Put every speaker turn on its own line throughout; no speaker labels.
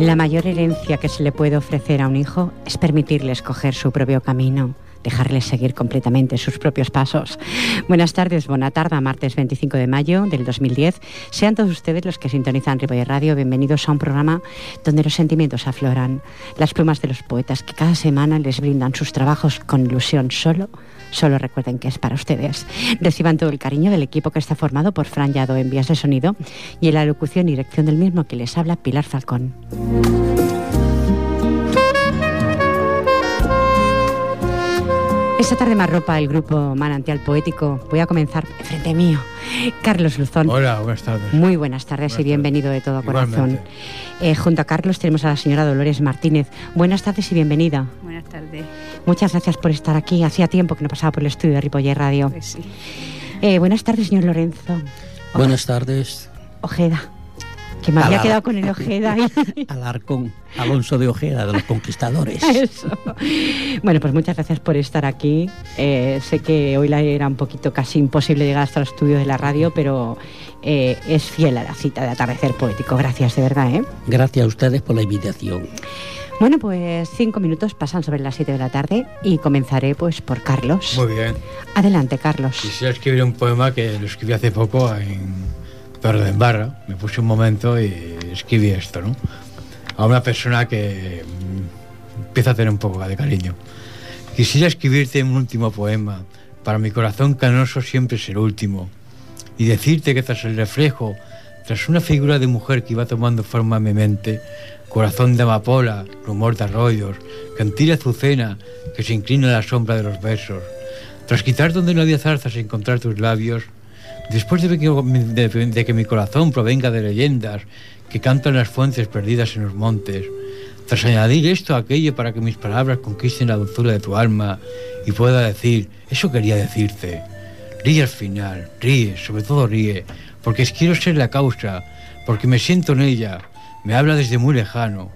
La mayor herencia que se le puede ofrecer a un hijo es permitirle escoger su propio camino, dejarle seguir completamente sus propios pasos. Buenas tardes, buena tarde, martes 25 de mayo del 2010. Sean todos ustedes los que sintonizan Ripoller Radio, bienvenidos a un programa donde los sentimientos afloran, las plumas de los poetas que cada semana les brindan sus trabajos con ilusión solo Solo recuerden que es para ustedes. Reciban todo el cariño del equipo que está formado por Fran Yado en vías de sonido y en la locución y dirección del mismo que les habla Pilar Falcón. Esta tarde más ropa el grupo Manantial Poético. Voy a comenzar frente mío. Carlos Luzón.
Hola, buenas tardes.
Muy buenas tardes y bienvenido de todo corazón. Eh, junto a Carlos tenemos a la señora Dolores Martínez. Buenas tardes y bienvenida.
Buenas tardes.
Muchas gracias por estar aquí. Hacía tiempo que no pasaba por el estudio de Ripoller Radio.
Pues sí.
Eh, buenas tardes, señor Lorenzo.
Buenas tardes.
Ojeda. Que me había quedado con el Ojeda. y-
Alarcón, Alonso de Ojeda, de los conquistadores.
Eso. Bueno, pues muchas gracias por estar aquí. Eh, sé que hoy la era un poquito casi imposible llegar hasta el estudio de la radio, pero eh, es fiel a la cita de atardecer poético. Gracias, de verdad, ¿eh?
Gracias a ustedes por la invitación.
Bueno, pues cinco minutos pasan sobre las siete de la tarde y comenzaré pues por Carlos.
Muy bien.
Adelante, Carlos.
Quisiera escribir un poema que lo escribí hace poco en Torre de Embarra. Me puse un momento y escribí esto, ¿no? A una persona que mm, empieza a tener un poco de cariño. Quisiera escribirte un último poema. Para mi corazón canoso siempre es el último. Y decirte que tras el reflejo, tras una figura de mujer que iba tomando forma en mi mente, corazón de amapola, rumor de arroyos, cantil azucena que se inclina a la sombra de los besos, tras quitar donde no había zarzas y encontrar tus labios, después de que, mi corazón provenga de leyendas que cantan las fuentes perdidas en los montes, tras añadir esto a aquello para que mis palabras conquisten la dulzura de tu alma y pueda decir, eso quería decirte. Ríe al final, ríe, sobre todo ríe, porque quiero ser la causa, porque me siento en ella, me habla desde muy lejano,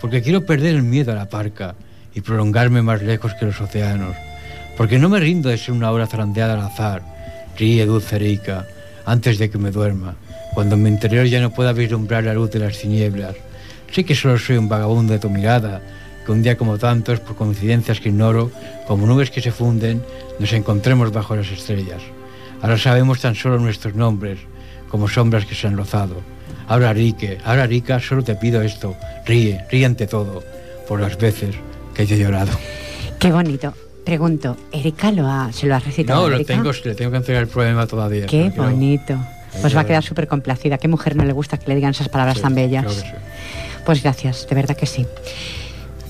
porque quiero perder el miedo a la parca y prolongarme más lejos que los océanos, porque no me rindo de ser una hora zarandeada al azar. Ríe, dulce rica, antes de que me duerma, cuando en mi interior ya no pueda vislumbrar la luz de las tinieblas. Sé que solo soy un vagabundo de tu mirada, que un día como tantos, por coincidencias que ignoro, como nubes que se funden, nos encontremos bajo las estrellas. Ahora sabemos tan solo nuestros nombres, como sombras que se han rozado. Ahora Rique, ahora Rica, solo te pido esto, ríe, ríe ante todo, por las veces que yo he llorado.
Qué bonito. Pregunto, ¿Erika lo ha, se lo ha recitado?
No, lo
Erika?
tengo, le tengo que entregar el poema todavía.
Qué bonito. Pues va a quedar súper complacida. ¿Qué mujer no le gusta que le digan esas palabras
Sí,
tan bellas?
creo que sí.
Pues gracias, de verdad que sí.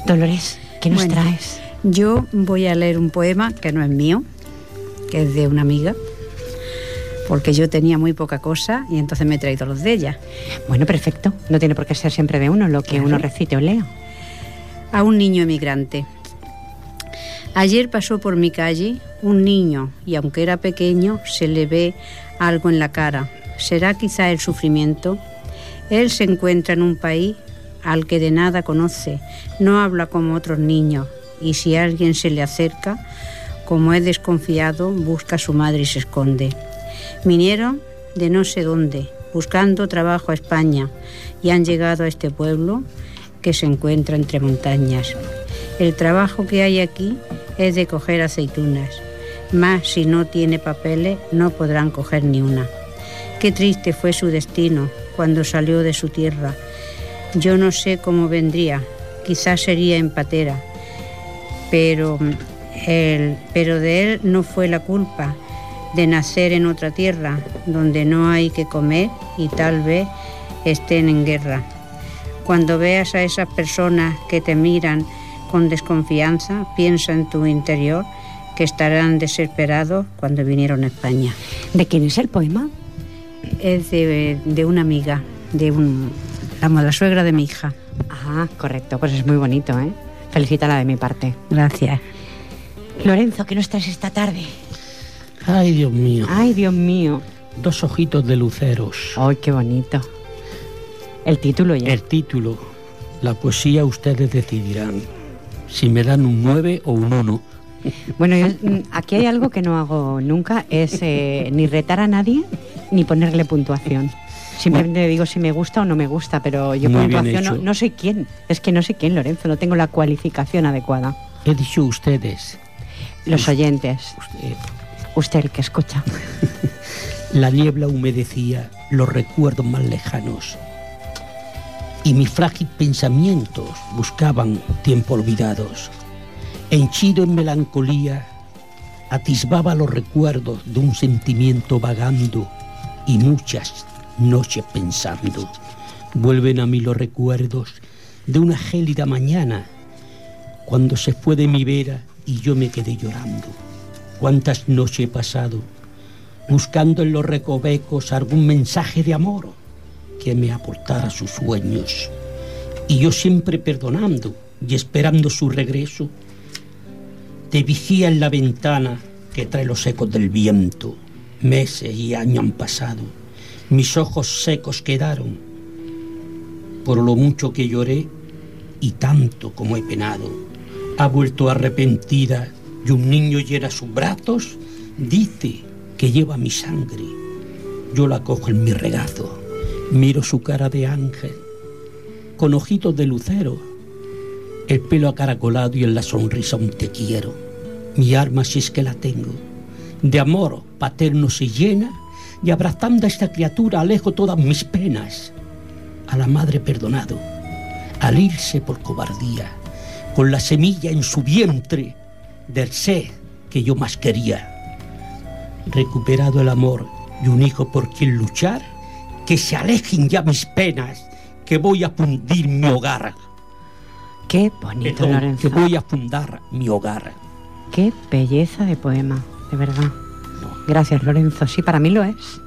Dolores, ¿qué nos
Bueno.
traes?
Yo voy a leer un poema que no es mío, que es de una amiga, porque yo tenía muy poca cosa y entonces me he traído los de ella.
Bueno, perfecto. No tiene por qué ser siempre de uno lo que
Claro.
uno recite o lea.
A un niño emigrante. Ayer pasó por mi calle un niño y aunque era pequeño se le ve algo en la cara. ¿Será quizá el sufrimiento? Él se encuentra en un país al que de nada conoce, no habla como otros niños y si alguien se le acerca, como es desconfiado, busca a su madre y se esconde. Vinieron de no sé dónde, buscando trabajo a España y han llegado a este pueblo que se encuentra entre montañas. El trabajo que hay aquí es de coger aceitunas, más si no tiene papeles no podrán coger ni una. Qué triste fue su destino cuando salió de su tierra. Yo no sé cómo vendría, quizás sería en patera, pero, él, pero de él no fue la culpa de nacer en otra tierra donde no hay que comer y tal vez estén en guerra. Cuando veas a esas personas que te miran con desconfianza, piensa en tu interior que estarán desesperados cuando vinieron a España.
¿De quién es el poema?
Es de, de una amiga, de un, la, la suegra de mi hija.
Ah, correcto, pues es muy bonito, ¿eh? Felicítala de mi parte.
Gracias.
Lorenzo, ¿qué nos traes esta tarde?
Ay, Dios mío.
Ay, Dios mío.
Dos ojitos de luceros.
Ay, qué bonito. El título ya.
El título. La poesía ustedes decidirán si me dan un 9 o un 1.
Bueno, yo, mm, aquí hay algo que no hago nunca, es eh, ni retar a nadie ni ponerle puntuación. Simplemente digo si me gusta o no me gusta, pero yo puntuación no, no soy quién. Es que no sé quién, Lorenzo, no tengo la cualificación adecuada.
He dicho ustedes.
Los oyentes,
Usted.
usted el que escucha.
La niebla humedecía los recuerdos más lejanos y mis frágiles pensamientos buscaban tiempo olvidados. Henchido en melancolía, atisbaba los recuerdos de un sentimiento vagando y muchas noches pensando. Vuelven a mí los recuerdos de una gélida mañana cuando se fue de mi vera y yo me quedé llorando. Cuántas noches he pasado buscando en los recovecos algún mensaje de amor que me aportara sus sueños. Y yo siempre perdonando y esperando su regreso, te vigía en la ventana que trae los ecos del viento. Meses y años han pasado, mis ojos secos quedaron por lo mucho que lloré y tanto como he penado. Ha vuelto arrepentida y un niño llena sus brazos, dice que lleva mi sangre. Yo la cojo en mi regazo, miro su cara de ángel, con ojitos de lucero, el pelo acaracolado y en la sonrisa un te quiero. Mi arma si es que la tengo, de amor paterno se llena y abrazando a esta criatura alejo todas mis penas. A la madre perdonado, al irse por cobardía, con la semilla en su vientre del ser que yo más quería recuperado el amor y un hijo por quien luchar, que se alejen ya mis penas, que voy a fundir mi hogar.
Qué bonito,
Perdón,
Lorenzo.
que voy a fundar mi hogar.
Qué belleza de poema, de verdad. Gracias, Lorenzo. Sí, para mí lo es.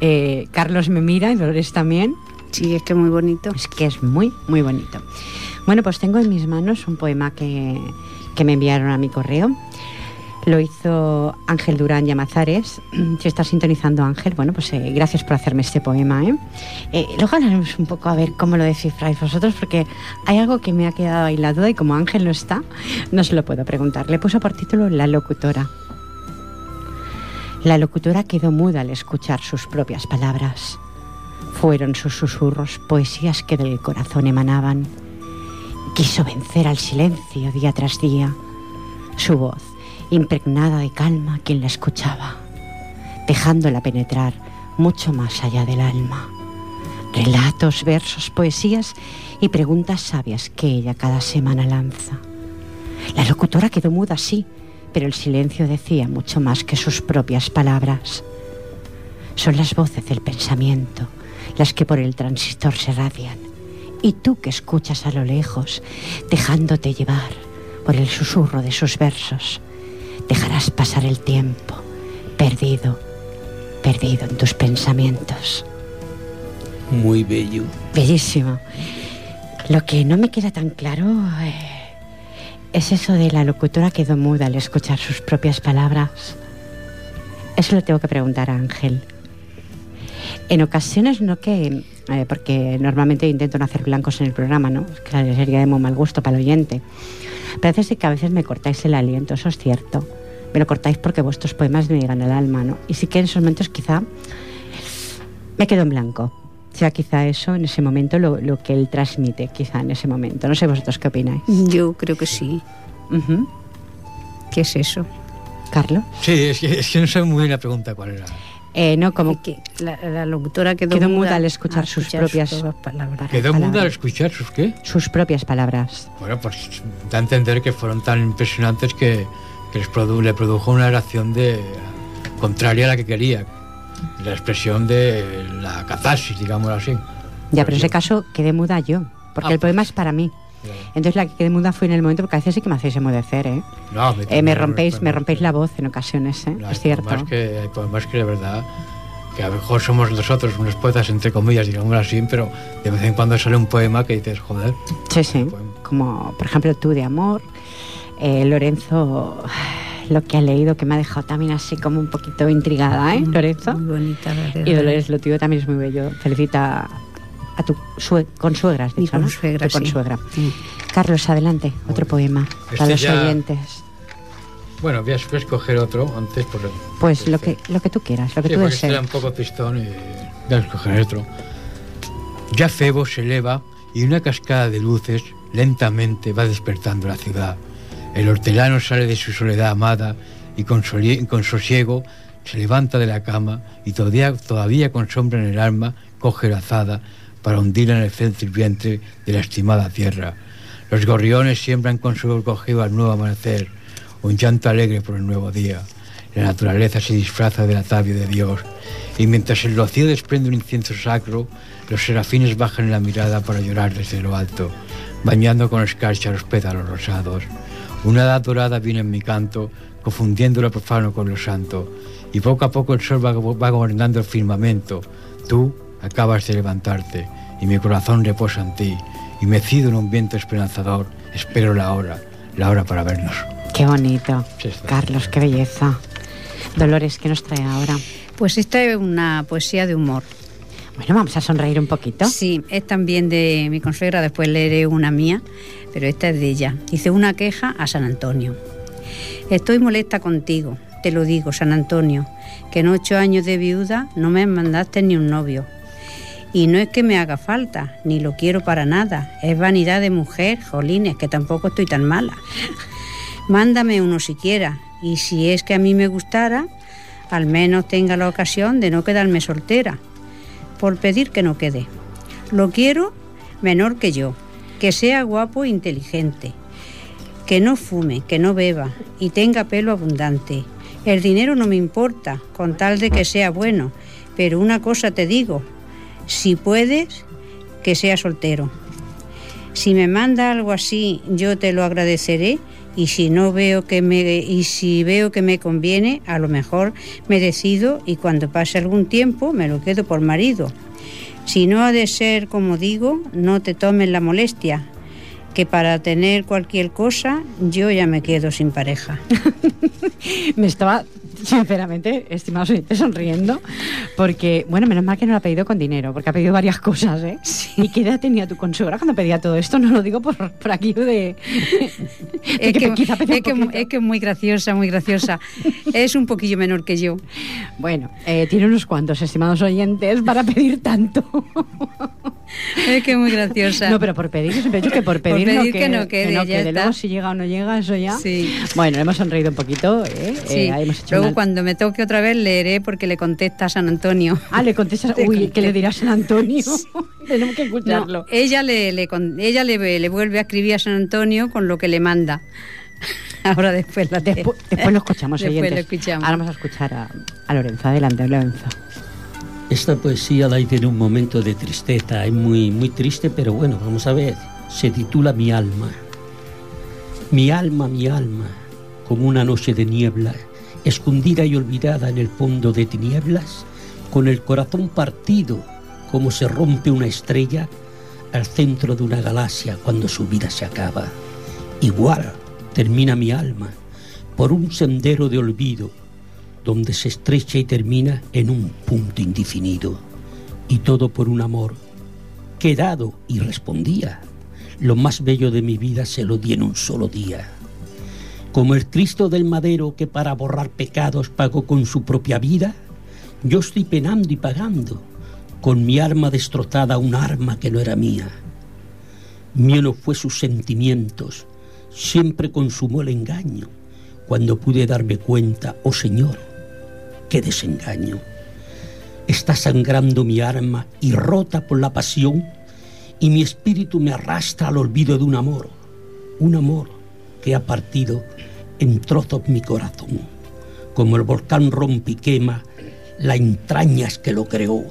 Eh, Carlos me mira y Dolores también.
Sí, es que muy bonito.
Es que es muy, muy bonito. Bueno, pues tengo en mis manos un poema que, que me enviaron a mi correo. Lo hizo Ángel Durán Llamazares. Si está sintonizando Ángel, bueno, pues eh, gracias por hacerme este poema. ¿eh? Eh, luego hablaremos un poco a ver cómo lo descifráis vosotros, porque hay algo que me ha quedado ahí la duda y como Ángel no está, no se lo puedo preguntar. Le puso por título La locutora. La locutora quedó muda al escuchar sus propias palabras. Fueron sus susurros poesías que del corazón emanaban. Quiso vencer al silencio día tras día. Su voz, impregnada de calma, quien la escuchaba, dejándola penetrar mucho más allá del alma. Relatos, versos, poesías y preguntas sabias que ella cada semana lanza. La locutora quedó muda, sí, pero el silencio decía mucho más que sus propias palabras. Son las voces del pensamiento las que por el transistor se radian. Y tú que escuchas a lo lejos, dejándote llevar por el susurro de sus versos, dejarás pasar el tiempo, perdido, perdido en tus pensamientos.
Muy bello.
Bellísimo. Lo que no me queda tan claro eh, es eso de la locutora quedó muda al escuchar sus propias palabras. Eso lo tengo que preguntar a Ángel. En ocasiones no que, eh, porque normalmente intento no hacer blancos en el programa, ¿no? Claro, sería de muy mal gusto para el oyente. Sí que a veces me cortáis el aliento, eso es cierto. Me lo cortáis porque vuestros poemas me llegan al alma, ¿no? Y sí que en esos momentos quizá me quedo en blanco. Sea quizá eso en ese momento lo, lo que él transmite, quizá en ese momento. No sé vosotros qué opináis.
Yo creo que sí.
Ujú.
¿Qué es eso?
Carlos.
Sí, es que, es que no sé muy bien la pregunta cuál era.
Eh, no, como
que la, la locutora quedó,
Quedó muda al escuchar sus propias
sus palabras.
¿Quedó
palabras.
muda al escuchar sus qué?
sus propias palabras.
Bueno, pues da a entender que fueron tan impresionantes que, que les produ- le produjo una reacción de, contraria a la que quería. La expresión de la catarsis, digámoslo así.
Ya, pero en ese caso quedé muda yo, porque
Ah,
el poema es para mí. Entonces la que quedé muda fue en el momento, porque a veces sí que me hacéis emudecer, ¿eh?
No,
eh me rompéis, me rompéis la voz en ocasiones, ¿eh?
No,
es cierto.
Hay que, hay poemas que de verdad que a lo mejor somos nosotros unos poetas entre comillas, digamos así, pero de vez en cuando sale un poema que dices, joder.
Sí, sí. Como por ejemplo tú de amor, eh, Lorenzo lo que ha leído que me ha dejado también así como un poquito intrigada, ¿eh, Lorenzo?
Muy bonita, la verdad.
Y Dolores lo tuyo también es muy bello. Felicita a tu sue consuegra, has dicho,
sí.
consuegra.
Sí.
Carlos, adelante, otro poema
Este
para los
ya-
oyentes.
Bueno, voy a escoger otro antes por
Pues lo que, lo que tú quieras, lo que
Sí,
tú
este
desees.
un poco tristón y voy a escoger otro. Ya Febo se eleva y una cascada de luces lentamente va despertando la ciudad. El hortelano sale de su soledad amada y con, sosiego se levanta de la cama y todavía, con sombra en el alma coge la azada para hundirla en el fértil vientre de la estimada tierra. Los gorriones siembran con su cogido al nuevo amanecer, un llanto alegre por el nuevo día. La naturaleza se disfraza del atavio de Dios, y mientras el rocío desprende un incienso sacro, los serafines bajan la mirada para llorar desde lo alto, bañando con escarcha los pétalos rosados. Una edad dorada viene en mi canto, confundiendo lo profano con lo santo, y poco a poco el sol va, va gobernando el firmamento. Tú acabas de levantarte, y mi corazón reposa en ti, y mecido en un viento esperanzador, espero la hora, la hora para vernos.
Qué bonito.
Sí.
Carlos, qué belleza. Dolores, ¿qué nos trae ahora?
Pues esta es una poesía de humor.
Bueno, vamos a sonreír un poquito.
Sí, es también de mi consuegra, después leeré una mía, pero esta es de ella. Dice una queja a San Antonio. Estoy molesta contigo, te lo digo, San Antonio, que en ocho años de viuda no me mandaste ni un novio. Y no es que me haga falta, ni lo quiero para nada. Es vanidad de mujer, jolines, que tampoco estoy tan mala. Mándame uno siquiera, y si es que a mí me gustara, al menos tenga la ocasión de no quedarme soltera por pedir que no quede. Lo quiero menor que yo, que sea guapo e inteligente, que no fume, que no beba y tenga pelo abundante. El dinero no me importa, con tal de que sea bueno, pero una cosa te digo, si puedes, que sea soltero. Si me manda algo así, yo te lo agradeceré y si no veo que me y si veo que me conviene, a lo mejor me decido y cuando pase algún tiempo me lo quedo por marido. Si no ha de ser como digo, no te tomes la molestia, que para tener cualquier cosa yo ya me quedo sin pareja.
Me estaba, sinceramente, estimados oyentes, sonriendo, porque, bueno, menos mal que no lo ha pedido con dinero, porque ha pedido varias cosas, ¿eh? ¿Y qué edad tenía tu consuegra cuando pedía todo esto? No lo digo por, por aquí de... de
Es que,
quizá
es, que, es que muy graciosa, muy graciosa. es un poquillo menor que yo.
Bueno, eh, tiene unos cuantos, estimados oyentes, para pedir tanto.
Es que es muy graciosa.
No, pero por pedir, yo siempre he dicho que por pedir,
pedir
no,
que no quede, ya
quede.
está.
Luego si llega o no llega, eso ya.
Sí.
Bueno, hemos sonreído un poquito, ¿eh?
Sí.
Eh, ahí hemos hecho
Luego
una-
cuando me toque otra vez leeré porque le contesta a San Antonio.
Ah, le contestas,
Te
uy, ¿qué le dirá San Antonio? Tenemos que
No,
escucharlo.
ella le, le con- ella le, le vuelve a escribir a San Antonio con lo que le manda. Ahora después la
Despu- después lo escuchamos,
Después
oyentes.
lo escuchamos.
Ahora vamos a escuchar a, a Lorenzo. Adelante, Lorenzo.
Esta poesía la en un momento de tristeza, es muy, muy triste, pero bueno, vamos a ver. Se titula Mi alma. Mi alma, mi alma, como una noche de niebla, escondida y olvidada en el fondo de tinieblas, con el corazón partido, como se rompe una estrella al centro de una galaxia cuando su vida se acaba. Igual termina mi alma por un sendero de olvido donde se estrecha y termina en un punto indefinido. Y todo por un amor que dado y respondía. Lo más bello de mi vida se lo di en un solo día. Como el Cristo del madero que para borrar pecados pagó con su propia vida, yo estoy penando y pagando con mi arma destrozada un arma que no era mía. Mío no fue sus sentimientos, siempre consumó el engaño, cuando pude darme cuenta, oh Señor, qué desengaño. Está sangrando mi arma y rota por la pasión, y mi espíritu me arrastra al olvido de un amor, un amor que ha partido en trozos mi corazón, como el volcán rompe y quema la entrañas que lo creó.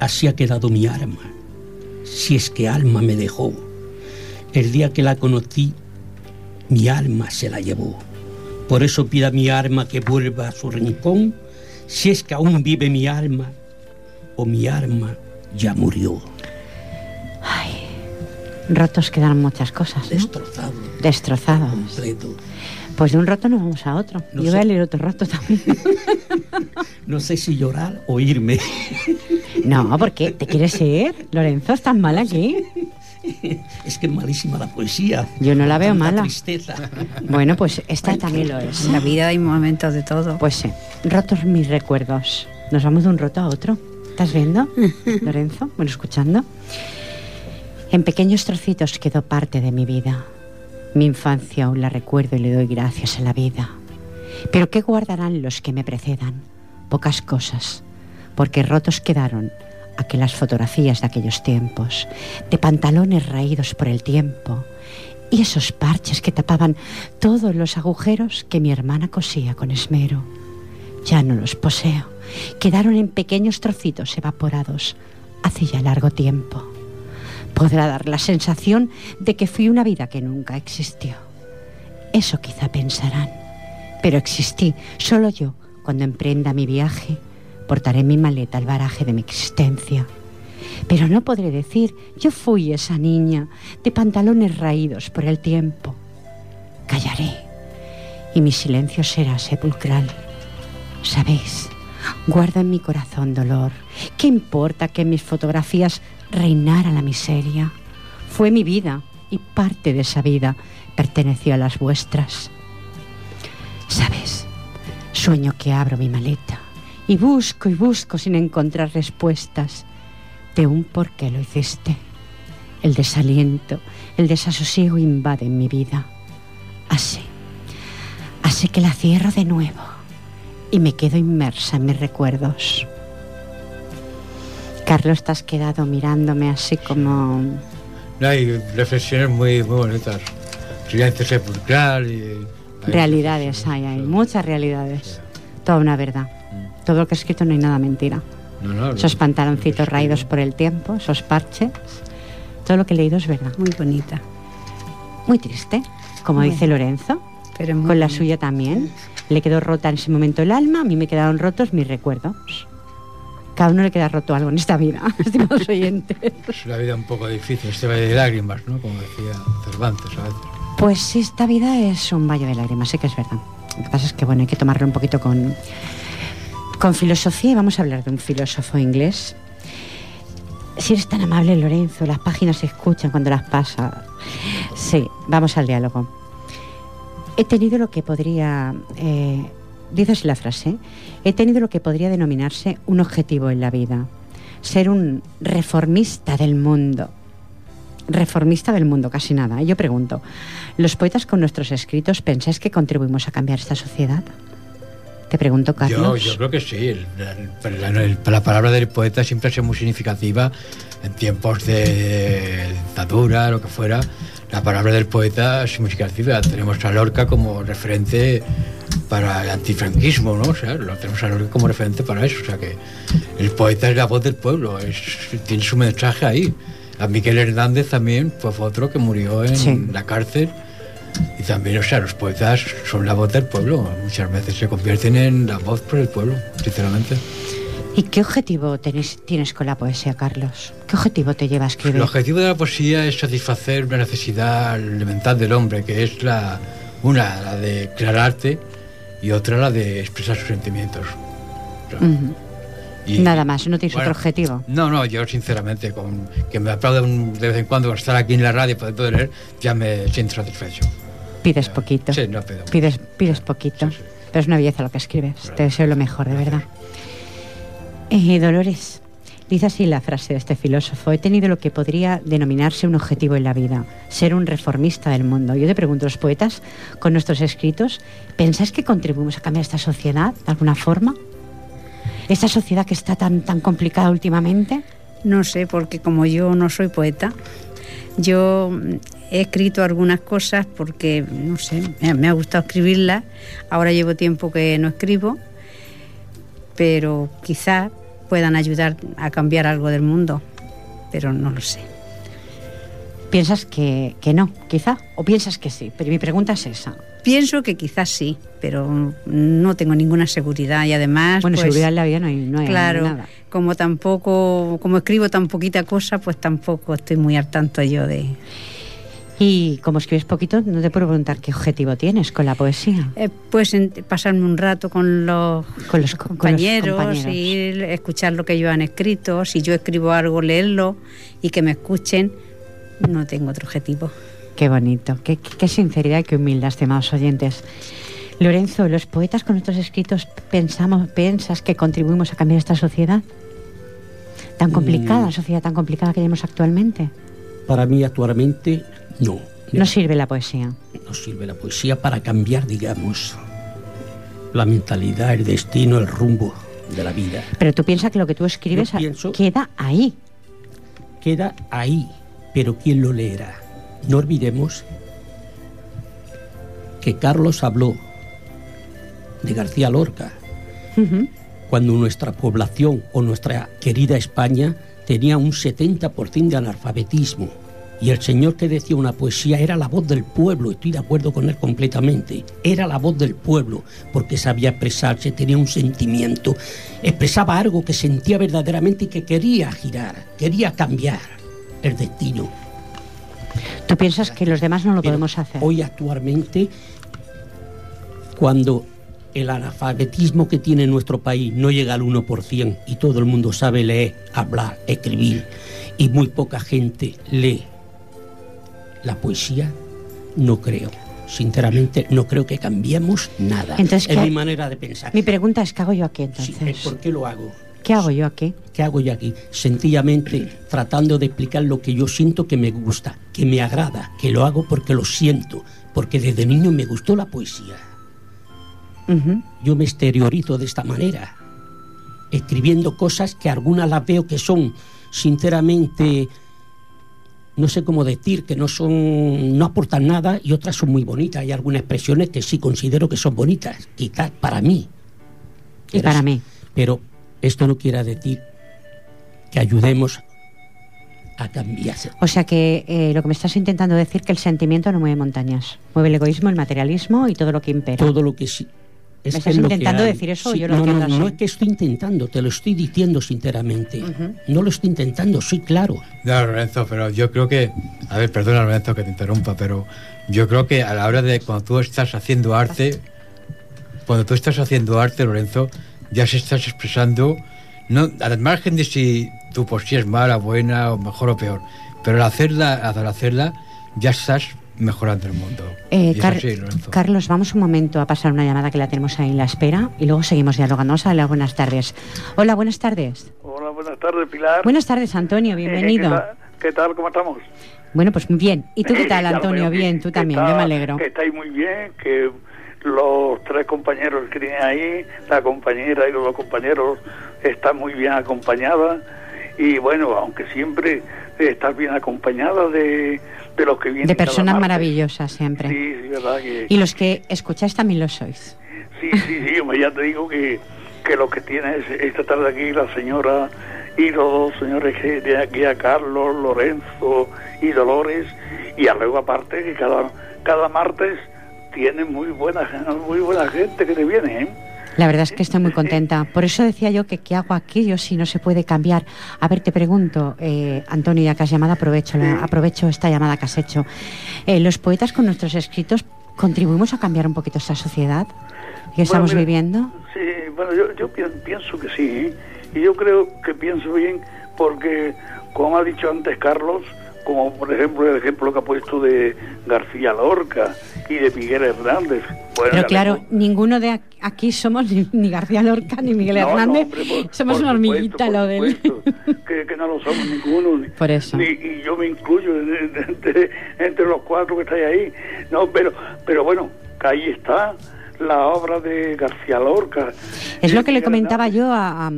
Así ha quedado mi arma, si es que alma me dejó. El día que la conocí, mi alma se la llevó. Por eso pida mi alma que vuelva a su rincón, si es que aún vive mi alma, o mi alma ya murió.
Ay, rotos quedan muchas cosas. ¿no?
Destrozado.
Destrozados.
Completo.
Pues de un roto nos vamos a otro.
No
Yo
sé.
voy a leer otro roto también.
No sé si llorar o irme.
No, ¿por qué? ¿Te quieres ir? Lorenzo, ¿estás mal aquí?
Es que es malísima la poesía.
Yo no la veo mala.
tristeza.
Bueno, pues esta también lo es.
En la vida hay momentos de todo.
Pues sí, rotos mis recuerdos. Nos vamos de un roto a otro. ¿Estás viendo, Lorenzo? Bueno, escuchando. En pequeños trocitos quedó parte de mi vida. Mi infancia aún la recuerdo y le doy gracias a la vida. Pero ¿qué guardarán los que me precedan? Pocas cosas, porque rotos quedaron aquellas fotografías de aquellos tiempos, de pantalones raídos por el tiempo, y esos parches que tapaban todos los agujeros que mi hermana cosía con esmero. Ya no los poseo, quedaron en pequeños trocitos evaporados hace ya largo tiempo. Podrá dar la sensación de que fui una vida que nunca existió. Eso quizá pensarán, pero existí solo yo cuando emprenda mi viaje. Portaré mi maleta el baraje de mi existencia. Pero no podré decir, yo fui esa niña de pantalones raídos por el tiempo. Callaré y mi silencio será sepulcral. Sabéis, guardo en mi corazón dolor. ¿Qué importa que en mis fotografías reinara la miseria? Fue mi vida y parte de esa vida perteneció a las vuestras. Sabes, sueño que abro mi maleta y busco y busco sin encontrar respuestas de un por qué lo hiciste. El desaliento, el desasosiego invaden mi vida. Así, así que la cierro de nuevo y me quedo inmersa en mis recuerdos. Carlos, te has quedado mirándome así como...
No, hay reflexiones muy, muy bonitas. Silencio sepulcral y...
Realidades hay, hay muchas realidades. Toda una verdad. Todo lo que he escrito no hay nada mentira.
No, no,
Esos
lo-
pantaloncitos raídos por el tiempo, esos parches. Todo lo que he leído es verdad.
Muy bonita.
Muy triste, como
Bueno.
dice Lorenzo.
Pero
Con la suya también. Le quedó rota en ese momento el alma, a mí me quedaron rotos mis recuerdos. Cada uno le queda roto algo en esta vida, estimados oyentes.
Es una vida un poco difícil, este valle de lágrimas, ¿no? Como decía Cervantes a veces.
Pues sí, esta vida es un valle de lágrimas, sé que es verdad. Lo que pasa es que bueno, hay que tomarlo un poquito con, con filosofía y vamos a hablar de un filósofo inglés. Si eres tan amable, Lorenzo, las páginas se escuchan cuando las pasas. Sí, vamos al diálogo. He tenido lo que podría, eh, dices la frase, he tenido lo que podría denominarse un objetivo en la vida, ser un reformista del mundo. Reformista del mundo, casi nada. Yo pregunto, ¿los poetas con nuestros escritos pensáis que contribuimos a cambiar esta sociedad? Te pregunto,
Yo,
Carlos.
yo creo que sí. el- el- la, el- la palabra del poeta siempre ha sido muy significativa en tiempos de dictadura, lo que fuera. La palabra del poeta es significativa. Tenemos a Lorca como referente para el antifranquismo, ¿no? O sea, lo tenemos a Lorca como referente para eso. O sea, que el poeta es la voz del pueblo, es, tiene su mensaje ahí. A Miguel Hernández también pues, fue otro que murió en
Sí.
la cárcel. Y también, o sea, los poetas son la voz del pueblo. Muchas veces se convierten en la voz por el pueblo, sinceramente.
¿Y qué objetivo tenés- tienes con la poesía, Carlos? ¿Qué objetivo te lleva a escribir?
El objetivo de la poesía es satisfacer una necesidad elemental del hombre, que es la una, la de crear arte, y otra, la de expresar sus sentimientos. Y-
Nada más, no tienes
bueno,
otro objetivo.
No, no, yo sinceramente, con que me aplaudan de vez en cuando estar aquí en la radio y poder leer, ya me siento satisfecho.
Pides poquito.
Sí, no pido.
Pides, pides poquito.
Sí, sí.
Pero es una belleza lo que escribes. Te deseo lo mejor, de verdad. Eh, Dolores, dice así la frase de este filósofo. He tenido lo que podría denominarse un objetivo en la vida, ser un reformista del mundo. Yo te pregunto, los poetas, con nuestros escritos, ¿pensáis que contribuimos a cambiar esta sociedad de alguna forma? ¿Esta sociedad que está tan, tan complicada últimamente?
No sé, porque como yo no soy poeta, yo he escrito algunas cosas porque, no sé, me, ha gustado escribirlas. Ahora llevo tiempo que no escribo, pero quizás puedan ayudar a cambiar algo del mundo, pero no lo sé.
¿Piensas que, que no, quizá? ¿O piensas que sí? Pero mi pregunta es esa.
Pienso que quizás sí, pero no tengo ninguna seguridad y además...
Bueno,
pues,
seguridad en la vida no hay, no hay
claro,
nada.
como tampoco, como escribo tan poquita cosa, pues tampoco estoy muy al tanto yo de...
Y como escribes poquito, no te puedo preguntar qué objetivo tienes con la poesía.
Eh, pues en- pasarme un rato con los,
Con los co- con los
compañeros,
compañeros.
y escuchar lo que ellos han escrito. Si yo escribo algo, leerlo y que me escuchen. No tengo otro objetivo.
Qué bonito, qué, qué- qué sinceridad y qué humildad, estimados oyentes. Lorenzo, ¿los poetas con nuestros escritos pensamos, piensas que contribuimos a cambiar esta sociedad? Tan complicada,
Mm.
sociedad tan complicada que tenemos actualmente.
Para mí actualmente no.
No sirve la poesía.
Nos sirve la poesía para cambiar, digamos, la mentalidad, el destino, el rumbo de la vida.
Pero tú piensas que lo que tú escribes
pienso-
queda ahí.
Queda ahí, pero ¿quién lo leerá? No olvidemos que Carlos habló de García Lorca cuando nuestra población o nuestra querida España tenía un 70% de analfabetismo. Y el señor que decía una poesía era la voz del pueblo, estoy de acuerdo con él completamente. Era la voz del pueblo, porque sabía expresarse, tenía un sentimiento, expresaba algo que sentía verdaderamente y que quería girar, quería cambiar el destino.
Tú piensas que los demás no lo
Pero
podemos hacer.
Hoy actualmente, cuando el analfabetismo que tiene nuestro país no llega al 1% y todo el mundo sabe leer, hablar, escribir, y muy poca gente lee la poesía, no creo. Sinceramente, no creo que cambiemos nada.
Entonces,
es
¿qué-
mi manera de pensar.
Mi pregunta es, ¿qué hago yo aquí
Sí,
entonces?
¿Por qué lo hago?
¿Qué hago yo aquí?
¿Qué hago yo aquí? Sencillamente tratando de explicar lo que yo siento que me gusta, que me agrada, que lo hago porque lo siento, porque desde niño me gustó la poesía. Yo me exteriorizo de esta manera, escribiendo cosas que algunas las veo que son, sinceramente, no sé cómo decir, que no son, no aportan nada y otras son muy bonitas. Hay algunas expresiones que sí considero que son bonitas, quizás para mí.
Y para mí.
Pero esto no quiere decir que ayudemos a cambiar.
O sea que eh, lo que me estás intentando decir que el sentimiento no mueve montañas. Mueve el egoísmo, el materialismo y todo lo que impera.
Todo lo que sí.
¿Me
que
estás
es lo que
intentando
hay.
decir eso o
Sí,
yo lo
no,
entiendo
no, no es que estoy intentando, te lo estoy diciendo sinceramente. No lo estoy intentando, soy claro.
No, Lorenzo, pero yo creo que. A ver, perdona, Lorenzo, que te interrumpa, pero yo creo que a la hora de cuando tú estás haciendo arte, cuando tú estás haciendo arte, Lorenzo, ya se estás expresando, no al margen de si tu poesía es mala, buena, o mejor o peor, pero al hacerla, al hacerla, ya estás mejorando el mundo.
Eh, Car-. Carlos, vamos un momento a pasar una llamada que la tenemos ahí en la espera y luego seguimos dialogando. Vamos a darle las buenas tardes. Hola, buenas tardes.
Hola, buenas tardes, Pilar.
Buenas tardes, Antonio,
Eh,
bienvenido.
¿Qué tal? ¿Qué tal? ¿Cómo estamos?
Bueno, pues muy bien. ¿Y tú qué tal, Antonio? Bien, tú también,
está-
yo me alegro.
Que estáis muy bien, que los tres compañeros que tienen ahí, la compañera y los dos compañeros, están muy bien acompañadas. Y bueno, aunque siempre estás bien acompañada de, de los que vienen.
De personas maravillosas siempre.
Sí, sí, verdad que...
Y los que escucháis también lo sois.
Sí, sí, sí, ya te digo que, que lo que tiene es esta tarde aquí la señora y los dos señores que de aquí a Carlos, Lorenzo y Dolores, y a luego aparte que cada, cada martes tiene muy buena, muy buena gente que te viene, ¿eh?
La verdad es que estoy muy contenta. Por eso decía yo que qué hago aquí yo si no se puede cambiar. A ver, te pregunto, eh, Antonio, ya que has llamado, aprovecho, la- aprovecho esta llamada que has hecho. Eh, ¿Los poetas con nuestros escritos contribuimos a cambiar un poquito esta sociedad que estamos
mira,
viviendo?
Sí, bueno, yo, yo pi- pienso que sí, ¿eh? y yo creo que pienso bien porque, como ha dicho antes Carlos, como por ejemplo el ejemplo que ha puesto de García Lorca y de Miguel Hernández. Bueno,
Pero claro, ninguno de aquí somos ni, ni García Lorca ni Miguel
No, no,
Hernández.
hombre, por-
somos
por
una hormiguita lo
supuesto, que, que no lo somos ninguno. ni-
Por eso.
ni- y yo me incluyo en- en- entre, entre los cuatro que estáis ahí. No, pero, pero bueno, que ahí está la obra de García Lorca.
Es lo que le comentaba yo a, a-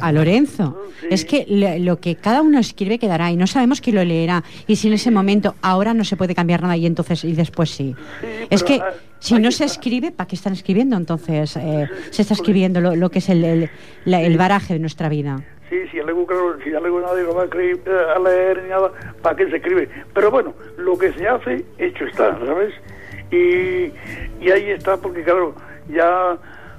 a Lorenzo.
Sí.
Es que le- lo que cada uno escribe quedará y no sabemos quién lo leerá. Y si en ese momento ahora no se puede cambiar nada y entonces y después sí.
Sí,
es que si no se
está.
escribe, ¿para qué están escribiendo? Entonces eh, se está escribiendo lo, lo que es el, el, la- el baraje de nuestra vida.
Sí, si luego, claro, si luego nadie lo va a, escribir, eh, a leer ni nada, ¿para qué se escribe? Pero bueno, lo que se hace, hecho está, ¿sabes? Y, y ahí está, porque claro, ya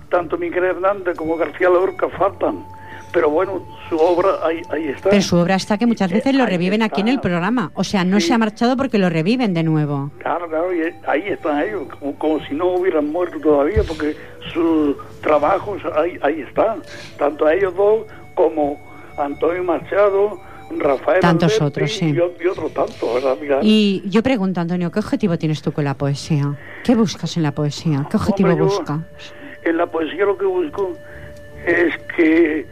tanto Miguel Hernández como García Lorca faltan. Pero bueno, su obra ahí, ahí está.
Pero su obra está que muchas veces lo reviven aquí en el programa. O sea, no
Sí.
se ha marchado porque lo reviven de nuevo.
Claro, claro, y ahí están ellos, como, como si no hubieran muerto todavía, porque sus trabajos ahí, ahí están. Tanto a ellos dos como Antonio Machado, Rafael
Tantos
Alberti
otros, sí.
y, o- y otros tantos, ¿verdad? Mira,
Y yo pregunto, Antonio, ¿qué objetivo tienes tú con la poesía? ¿Qué buscas en la poesía? ¿Qué objetivo
Hombre, yo-
buscas?
En la poesía lo que busco es que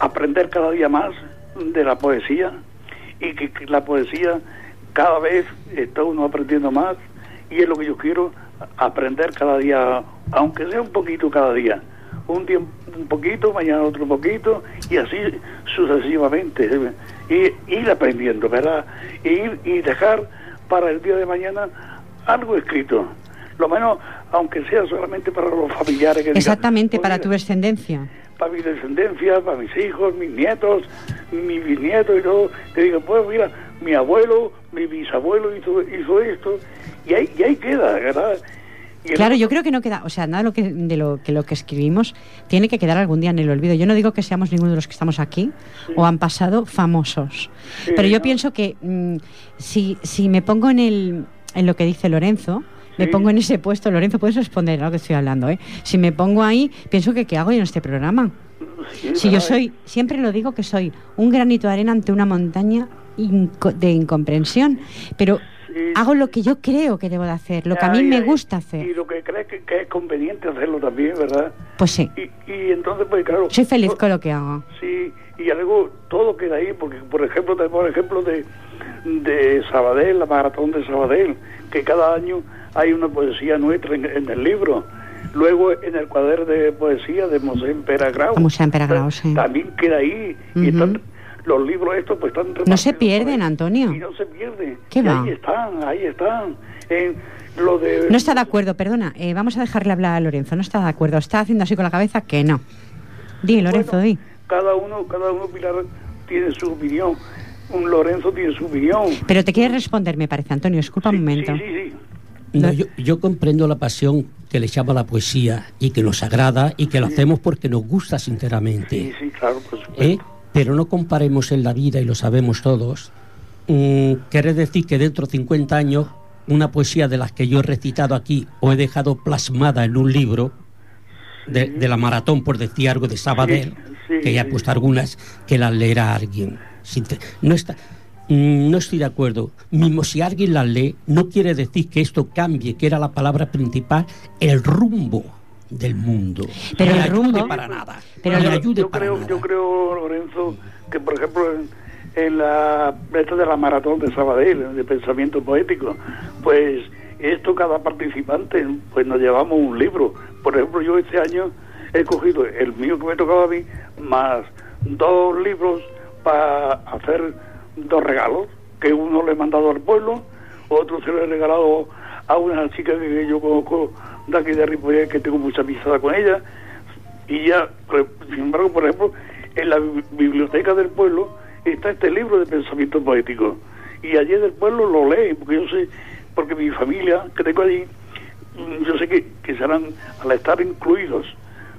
aprender cada día más de la poesía y que, que la poesía cada vez está uno aprendiendo más y es lo que yo quiero aprender cada día, aunque sea un poquito cada día. Un día un poquito, mañana otro poquito y así sucesivamente. Y ir aprendiendo, ¿verdad? Y, ir- y dejar para el día de mañana algo escrito. Lo menos, aunque sea solamente para los familiares. Que
Exactamente,
"Pues
para tu descendencia.
para mi descendencia, para mis hijos, mis nietos, mi bisnieto y todo, que digan, pues mira, mi abuelo, mi bisabuelo hizo, hizo esto, y ahí, y ahí queda, ¿verdad?
Claro, yo creo que no queda, o sea, nada de lo que, de lo que lo que escribimos tiene que quedar algún día en el olvido. Yo no digo que seamos ninguno de los que estamos aquí o han pasado famosos,
Sí,
pero yo
¿no?
pienso que mm, si, si me pongo en el en lo que dice Lorenzo, me pongo en ese puesto, Lorenzo, puedes responder a lo que estoy hablando, ¿eh? Si me pongo ahí, pienso que qué hago yo en este programa.
Sí,
Si yo soy, siempre lo digo que soy un granito de arena ante una montaña inco- de incomprensión, pero Hago lo que yo creo que debo de hacer, lo que a mí me gusta
Y
hacer.
lo que cree que, que es conveniente hacerlo también, ¿verdad?
Pues sí,
Y, y entonces, pues claro...
soy feliz con lo que hago.
Sí, y luego todo queda ahí, porque por ejemplo tenemos ejemplo de, de Sabadell, la maratón de Sabadell, que cada año hay una poesía nuestra en, en el libro. Luego en el cuaderno de poesía de Mosén Peragrau.
Mosén Peragrau, sí.
También queda ahí. Y
Ujú.
están, los libros estos pues están
No se pierden. Antonio.
Y no se pierden.
¿Qué
Y
va?
ahí están, ahí están. En lo de...
No está de acuerdo, perdona, eh, vamos a dejarle hablar a Lorenzo, no está de acuerdo, está haciendo así con la cabeza que no. Di, Lorenzo,
Bueno,
di.
Cada uno, cada uno, Pilar, tiene su opinión. Un Lorenzo tiene su opinión.
Pero te quieres responder, me parece, Antonio, disculpa un momento.
Sí, sí, sí.
No,
No.
yo, yo comprendo la pasión que le llama la poesía y que nos agrada y que lo hacemos porque nos gusta sinceramente.
Sí, sí, claro, por supuesto.
¿eh? Pero no comparemos en la vida, y lo sabemos todos, mm, querer decir que dentro de 50 años una poesía de las que yo he recitado aquí o he dejado plasmada en un libro de, de la maratón, por decir algo de Sabadell,
Sí, sí,
que ya he puesto algunas, que las leerá alguien. No está... mm, No estoy de acuerdo. Mismo si alguien las lee, no quiere decir que esto cambie, que era la palabra principal, el rumbo del mundo.
Pero
Ni
el rumbo-
para nada.
pero
ni
lo-
ayude
yo
para
creo,
nada.
yo creo, Lorenzo, que por ejemplo en, en la esta de la maratón de Sabadell, de pensamiento poético, pues esto cada participante, pues nos llevamos un libro. Por ejemplo, yo este año he cogido el mío que me tocaba a mí, más dos libros para hacer dos regalos, que uno le he mandado al pueblo, otro se lo he regalado a una chica que yo conozco de Ripollet, que tengo mucha amistad con ella, y ya, sin embargo, por ejemplo, en la bi- biblioteca del pueblo está este libro de pensamiento poético. Y allí del pueblo lo leen, porque yo sé, porque mi familia que tengo allí, mm, yo sé que, que serán, al estar incluidos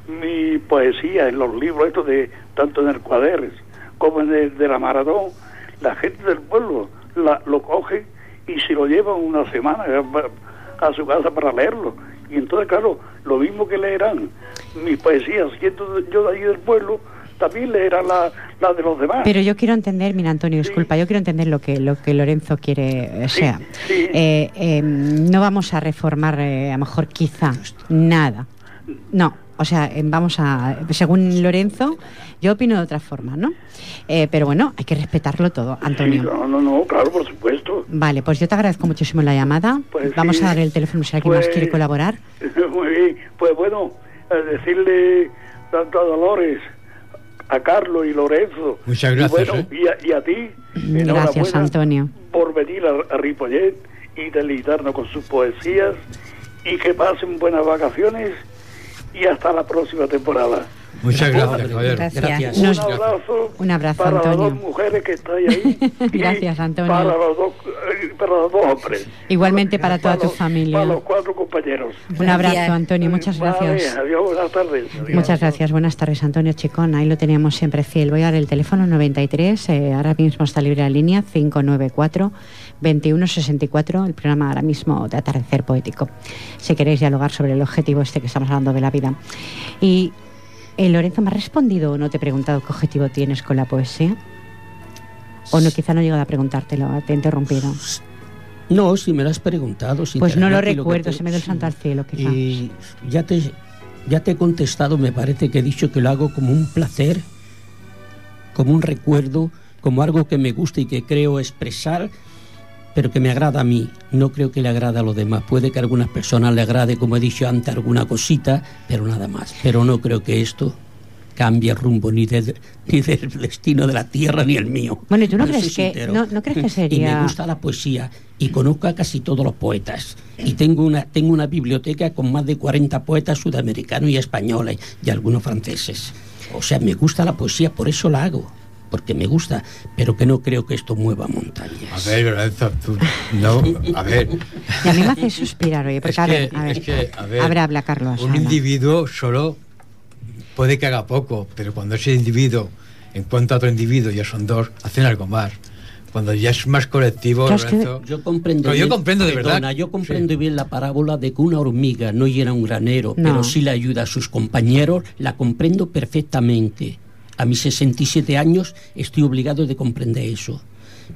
mi poesía en los libros estos de tanto en el cuaderno como en el de la maratón, la gente del pueblo la- lo coge y se lo llevan una semana eh, a su casa para leerlo. Y entonces, claro, lo mismo que leerán mis poesías, siendo yo de allí del pueblo, también leerán la, la de los demás.
Pero yo quiero entender, mira Antonio,
Sí.
disculpa, yo quiero entender lo que lo que Lorenzo quiere, o
Sí,
sea,
sí.
eh, eh, no vamos a reformar eh, a lo mejor quizá nada, no, o sea, eh, vamos a, según Lorenzo, yo opino de otra forma, ¿no? Eh, pero bueno, hay que respetarlo todo,
Sí,
Antonio.
no, no, no, claro, por supuesto.
Vale, pues yo te agradezco muchísimo la llamada.
Pues
Vamos
sí.
a dar el teléfono si alguien más
Pues-
quiere colaborar.
Muy bien, pues bueno, decirle tanto a Dolores, a Carlos y Lorenzo.
Muchas
y
gracias,
bueno,
¿eh?
y, a, y a ti,
Gracias, Antonio.
por venir a, a Ripollet y deleitarnos con sus poesías y que pasen buenas vacaciones y hasta la próxima temporada.
Muchas gracias, Javier.
Gracias.
Gracias.
Un abrazo,
Un abrazo,
para las
Antonio.
dos mujeres que estáis ahí.
Gracias, Antonio.
Para los dos, para los dos hombres.
Igualmente para toda tu
los-
familia.
Para los cuatro compañeros.
Un abrazo. Antonio. Muchas
Vale,
gracias.
adiós, buenas tardes. Adiós.
Muchas gracias. Buenas tardes, Antonio Chicón. Ahí lo teníamos siempre fiel. Voy a dar el teléfono 93. eh, ahora mismo está libre la línea 594 2164. El programa ahora mismo de Atardecer Poético. Si queréis dialogar sobre el objetivo este que estamos hablando de la vida. Y eh, Lorenzo, ¿me has respondido o no te he preguntado qué objetivo tienes con la poesía? O no, quizá no he llegado a preguntártelo, te he interrumpido.
No, si me lo has preguntado. si
Pues
te-
no lo recuerdo,
te-
se me dio el santo al cielo, quizá.
Ya te, ya te he contestado, me parece que he dicho que lo hago como un placer, como un recuerdo, como algo que me gusta y que creo expresar, pero que me agrada a mí. No creo que le agrada a los demás. Puede que a algunas personas le agrade, como he dicho antes, alguna cosita, pero nada más. Pero no creo que esto cambie el rumbo ni, de- ni del destino de la tierra ni el mío.
Bueno, ¿y tú no crees que- no- no crees que
Y
sería-
me gusta la poesía y conozco a casi todos los poetas. Y tengo una, tengo una biblioteca con más de 40 poetas sudamericanos y españoles y algunos franceses. O sea, me gusta la poesía, por eso la hago. Porque me gusta, pero que no creo que esto mueva montañas.
A ver, Lorenzo, tú, no, a ver.
Y a mí me hace suspirar, oye, porque
Es
a ver,
que-
a ver,
es que, a ver,
habla, habla, Carlos.
Un
habla.
individuo solo puede que haga poco, pero cuando ese individuo encuentra a otro individuo, ya son dos, hacen algo más. Cuando ya es más colectivo,
Claro, es que-
Lorenzo,
Yo comprendo
Pero yo
bien-
comprendo de
perdona,
verdad.
yo comprendo
Sí.
bien la parábola de que una hormiga no llena un granero,
No.
pero sí le ayuda a sus compañeros, la comprendo perfectamente. A mis 67 años estoy obligado de comprender eso.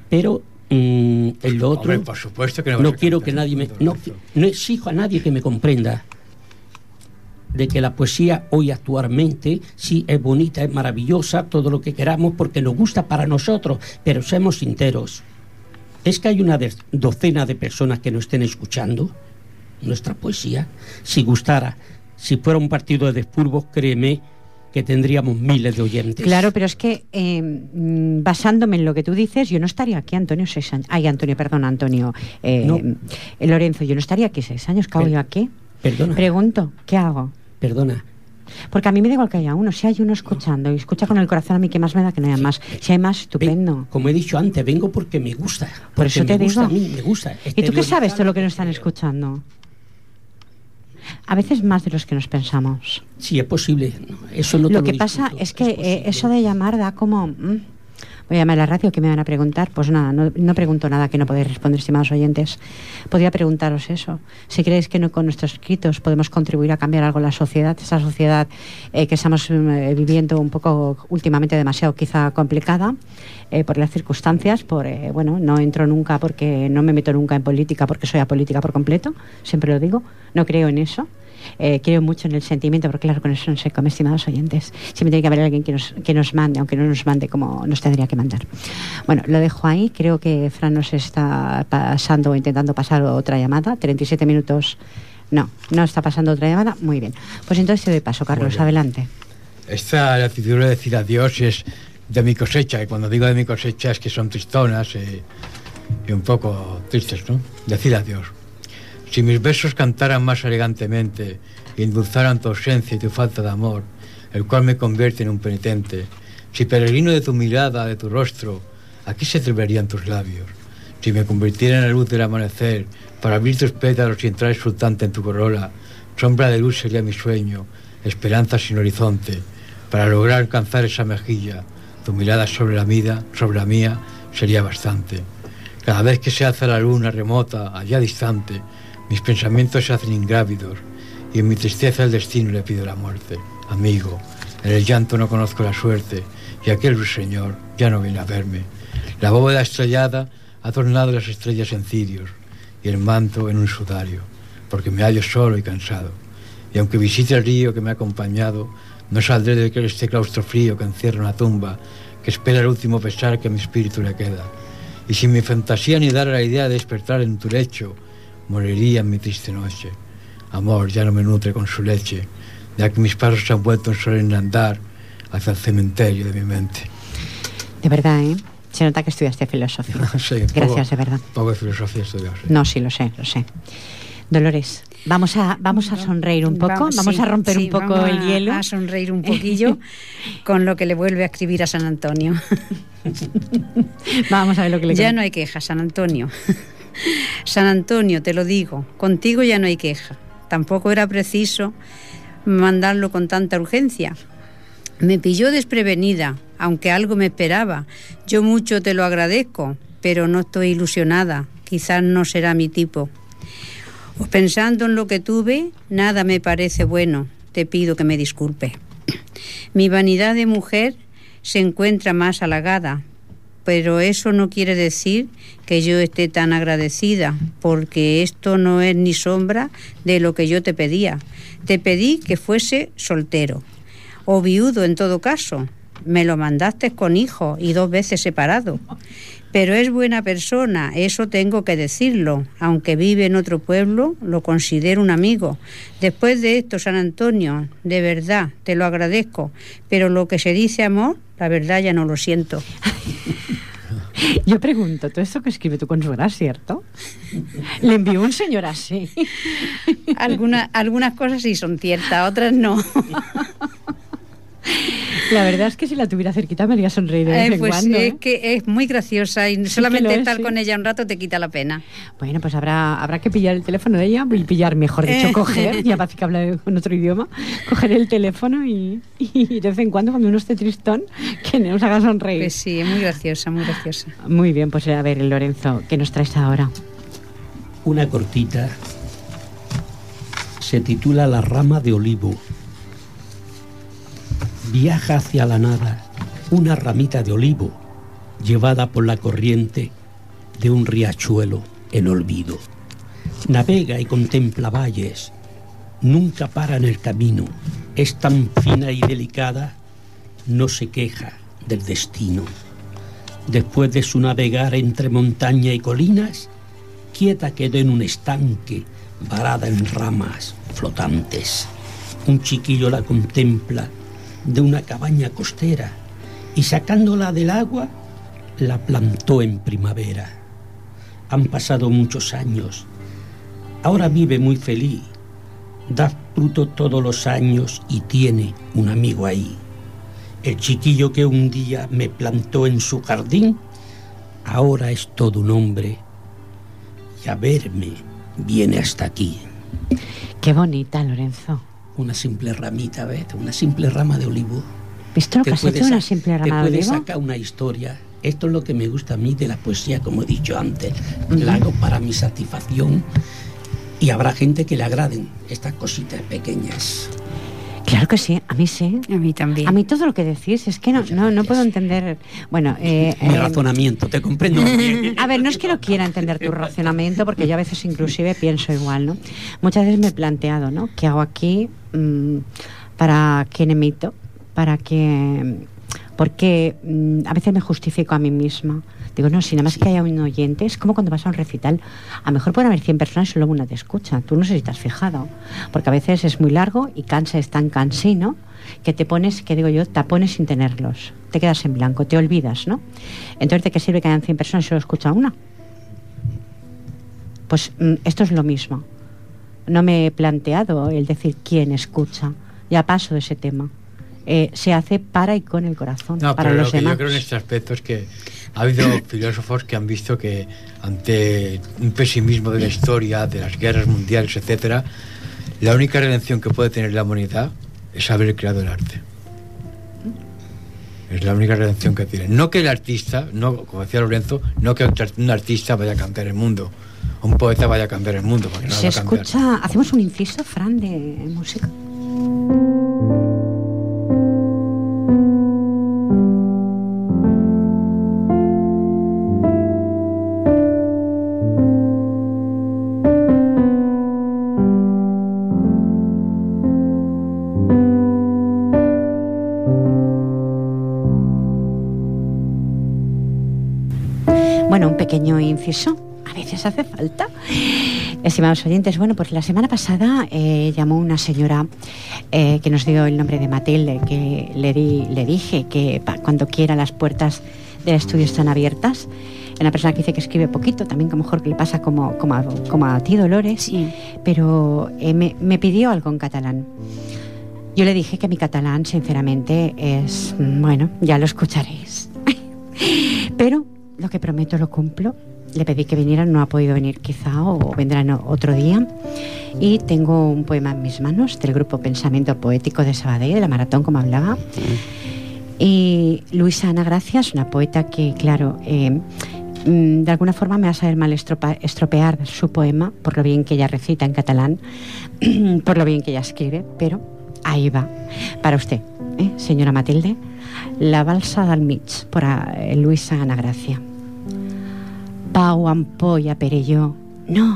Pero mm, en lo otro,
Hombre, por supuesto que no
no quiero que nadie me... No, no exijo a nadie que me comprenda de que la poesía hoy actualmente sí es bonita, es maravillosa, todo lo que queramos porque nos gusta para nosotros, pero seamos sinceros. Es que hay una docena de personas que nos estén escuchando nuestra poesía. Si gustara, si fuera un partido de fútbol, créeme que tendríamos miles de oyentes.
Claro, pero es que eh, mm, basándome en lo que tú dices, yo no estaría aquí, Antonio, seis años. Ay, Antonio, perdón, Antonio. Eh,
No.
eh, Lorenzo, yo no estaría aquí seis años. ¿Qué hago yo aquí?
Perdona,
Pregunto, ¿qué hago?
Perdona.
Porque a mí me da igual que haya uno. Si hay uno escuchando y escucha con el corazón, a mí que más me da que no haya más. Si hay más, estupendo.
como he dicho antes, vengo porque me gusta.
Por eso te
me gusta
digo.
a mí, me gusta.
¿Y tú qué sabes de lo que nos están escuchando? A veces más de los que nos pensamos.
Sí, es posible. Eso no te
lo que pasa es que eh, eso de llamar da como... mm, voy a llamar a la radio que me van a preguntar. Pues nada, no, no pregunto nada que no podéis responder, estimados oyentes. Podría preguntaros eso. Si creéis que no, con nuestros escritos podemos contribuir a cambiar algo la sociedad, esa sociedad eh, que estamos mm, viviendo un poco últimamente demasiado quizá complicada eh, por las circunstancias, por, eh, bueno, no entro nunca porque no me meto nunca en política porque soy apolítica por completo, siempre lo digo, no creo en eso. Eh, creo mucho en el sentimiento, porque claro, con eso no se come, estimados oyentes. Siempre tiene que haber alguien que nos, que nos mande, aunque no nos mande como nos tendría que mandar. Bueno, lo dejo ahí. Creo que Fran nos está pasando o intentando pasar otra llamada. 37 minutos. No, no está pasando otra llamada. Muy bien. Pues entonces te doy paso, Carlos. Adelante.
Esta actitud de decir adiós es de mi cosecha, y cuando digo de mi cosecha es que son tristonas eh, y un poco tristes, ¿no? Decir adiós. Si mis versos cantaran más elegantemente y tu ausencia y tu falta de amor, el cual me convierte en un penitente, si peregrino de tu mirada, de tu rostro, aquí se atreverían tus labios. Si me convirtiera en la luz del amanecer para abrir tus pétalos y entrar exultante en tu corola, sombra de luz sería mi sueño, esperanza sin horizonte, para lograr alcanzar esa mejilla, tu mirada sobre la vida, sobre la mía, sería bastante. Cada vez que se alza la luna remota, allá distante, mis pensamientos se hacen ingrávidos y en mi tristeza el destino le pido la muerte. Amigo, en el llanto no conozco la suerte y aquel ruiseñor ya no viene a verme. La bóveda estrellada ha tornado las estrellas en cirios y el manto en un sudario, porque me hallo solo y cansado. Y aunque visite el río que me ha acompañado, no saldré de este claustro frío que encierra una tumba, que espera el último pesar que a mi espíritu le queda. Y si mi fantasía ni dara la idea de despertar en tu lecho, moriría en mi triste noche. Amor ya no me nutre con su leche, ya que mis pasos se han vuelto un solemne andar hacia el cementerio de mi mente.
De verdad, ¿eh? Se nota que estudiaste filosofía.
Sí,
Gracias,
poco-
de verdad.
Poco de filosofía estudiado, sí.
No, sí, lo sé, lo sé. Dolores. Vamos a, vamos a sonreír un poco, vamos, a romper un poco el hielo.
A sonreír un poquillo con lo que le vuelve a escribir a San Antonio.
vamos a ver lo que le
Ya no hay queja, San Antonio. San Antonio, te lo digo, contigo ya no hay queja. Tampoco era preciso mandarlo con tanta urgencia. Me pilló desprevenida, aunque algo me esperaba. Yo mucho te lo agradezco, pero no estoy ilusionada. Quizás no será mi tipo. O pensando en lo que tuve, nada me parece bueno. Te pido que me disculpe. Mi vanidad de mujer se encuentra más halagada, pero eso no quiere decir que yo esté tan agradecida, porque esto no es ni sombra de lo que yo te pedía. Te pedí que fuese soltero, o viudo en todo caso. Me lo mandaste con hijo y dos veces separado. Pero es buena persona, eso tengo que decirlo. Aunque vive en otro pueblo, lo considero un amigo. Después de esto, San Antonio, de verdad, te lo agradezco. Pero lo que se dice amor, la verdad ya no lo siento.
Yo pregunto, ¿todo esto que escribe tu consuegra es cierto? Le envió un señor así.
Algunas, algunas cosas sí son ciertas, otras no.
La verdad es que si la tuviera cerquita me haría sonreír de vez
eh, pues
cuando.
Es ¿eh? que es muy graciosa y solamente estar con ella un rato te quita la pena.
Bueno, pues habrá, habrá que pillar el teléfono de ella y pillar, mejor dicho, coger, ya parece que habla con otro idioma, coger el teléfono y, y, de vez en cuando, cuando uno esté tristón, que nos haga sonreír.
Pues sí, es muy graciosa, muy graciosa.
Muy bien, pues a ver, Lorenzo, ¿qué nos traes ahora?
Una cortita se titula La rama de olivo viaja hacia la nada una ramita de olivo llevada por la corriente de un riachuelo en olvido. Navega y contempla valles, nunca para en el camino, es tan fina y delicada, no se queja del destino. Después de su navegar entre montaña y colinas, quieta quedó en un estanque, varada en ramas flotantes. Un chiquillo la contempla de una cabaña costera y sacándola del agua la plantó en primavera. Han pasado muchos años. Ahora vive muy feliz. Da fruto todos los años y tiene un amigo ahí. El chiquillo que un día me plantó en su jardín, ahora es todo un hombre y a verme viene hasta aquí.
Qué bonita, Lorenzo
una simple ramita, ¿ves? Una simple rama de olivo.
¿Visto lo que has hecho, una simple rama
de
olivo?
Te sacar una historia. Esto es lo que me gusta a mí de la poesía, como he dicho antes. La hago para mi satisfacción y habrá gente que le agraden estas cositas pequeñas.
Claro que sí, a mí sí.
A mí también.
A mí todo lo que decís es que no, no, no puedo entender. Bueno, eh,
mi razonamiento, te comprendo.
a ver, no es que no quiera entender tu razonamiento, porque yo a veces inclusive pienso igual, ¿no? Muchas veces me he planteado, ¿no? ¿Qué hago aquí? Mm, ¿Para quién emito? ¿Para qué? Porque mm, a veces me justifico a mí misma. Digo, no, si nada más que haya un oyente, es como cuando vas a un recital. A lo mejor pueden haber 100 personas y solo una te escucha. Tú no sé si te has fijado. Porque a veces es muy largo y cansa, es tan cansino que te pones, que digo yo, tapones sin tenerlos. Te quedas en blanco, te olvidas, ¿no? Entonces, ¿de qué sirve que hayan 100 personas y solo escucha una? Pues mm, esto es lo mismo. No me he planteado el decir quién escucha. Ya paso de ese tema. Eh, se hace para y con el corazón.
No,
para
pero
los
lo que
demás.
yo creo en este aspecto es que ha habido filósofos que han visto que ante un pesimismo de la historia, de las guerras mundiales, etcétera, la única redención que puede tener la humanidad es haber creado el arte. Es la única redención que tiene. No que el artista, no, como decía Lorenzo, no que un artista vaya a cambiar el mundo, un poeta vaya a cambiar el mundo. Porque no
Se
va a cambiar.
escucha, hacemos un inciso, Fran, de música. Inciso. A veces hace falta. Estimados oyentes, bueno, pues la semana pasada eh, llamó una señora eh, que nos dio el nombre de Matilde, que le, di, le dije que cuando quiera las puertas del estudio están abiertas. una persona que dice que escribe poquito, también que a lo mejor que le pasa como, como, a, como a ti, Dolores,
Sí.
pero eh, me, me pidió algo en catalán. Yo le dije que mi catalán, sinceramente, es, mm, bueno, ya lo escucharéis. Pero lo que prometo lo cumplo. Le pedí que viniera, no ha podido venir quizá o vendrá en otro día. Y tengo un poema en mis manos del grupo Pensamiento Poético de Sabadell, de la maratón, como hablaba. Y Luisa Ana Gracia es una poeta que, claro, eh, mm, de alguna forma me va a saber mal estropear su poema por lo bien que ella recita en catalán, por lo bien que ella escribe, pero ahí va. Para usted, ¿eh? señora Matilde, La balsa del mig, por eh, Luisa Ana Gracia. Pau, ampolla, Perelló. No,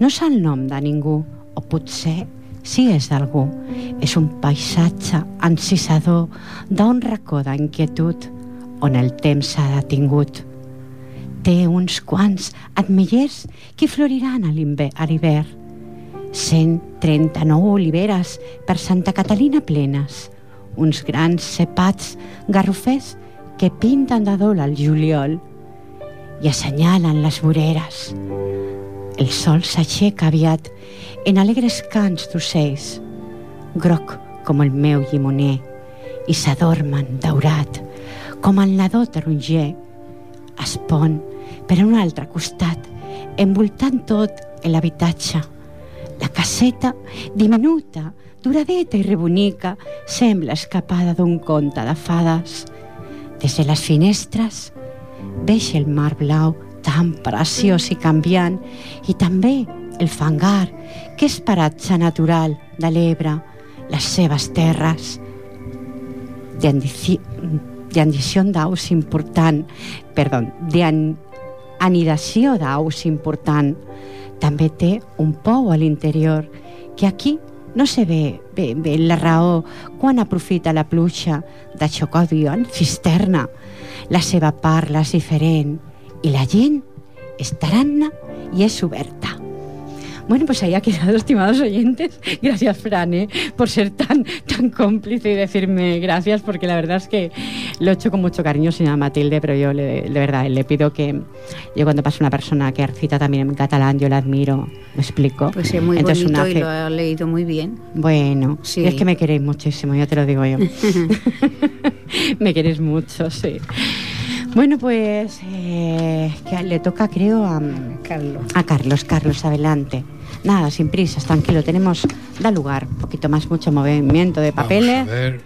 no és el nom de ningú, o potser sí és d'algú. És un paisatge encisador d'un racó d'inquietud on el temps s'ha detingut. Té uns quants admillers que floriran a l'hivern. 139 oliveres per Santa Catalina plenes. Uns grans cepats garrofers que pinten de dol al juliol i assenyalen les voreres. El sol s'aixeca aviat en alegres cants d'ocells, groc com el meu llimoner, i s'adormen daurat, com el nadó taronger. Es pon per un altre costat, envoltant tot l'habitatge. La caseta, diminuta, duradeta i rebonica, sembla escapada d'un conte de fades. Des de les finestres veig el mar blau tan preciós i canviant i també el fangar, que és paratge natural de l'Ebre, les seves terres d'andició d'aus important, perdó, d'anidació d'aus important. També té un pou a l'interior, que aquí no se ve, bé, bé la raó quan aprofita la pluja de xocòdio en cisterna. La seva parla és diferent i la gent és taranna i és oberta. Bueno, pues ahí ha quedado, estimados oyentes. Gracias, Fran, ¿eh? por ser tan, tan cómplice y decirme gracias, porque la verdad es que lo he hecho con mucho cariño, señora Matilde, pero yo le- de verdad le pido que yo cuando pasa una persona que recita también en catalán, yo la admiro, me explico.
Pues es muy
Entonces,
bonito
una
y lo ha leído muy bien.
Bueno,
Sí.
es que me queréis muchísimo, ya te lo digo yo. me queréis mucho, sí. Bueno, pues eh, que le toca, creo, a,
Carlos.
a Carlos. Carlos, adelante. Nada, sin prisas, tranquilo, tenemos, da lugar, un poquito más, mucho movimiento de papeles.
Vamos a ver.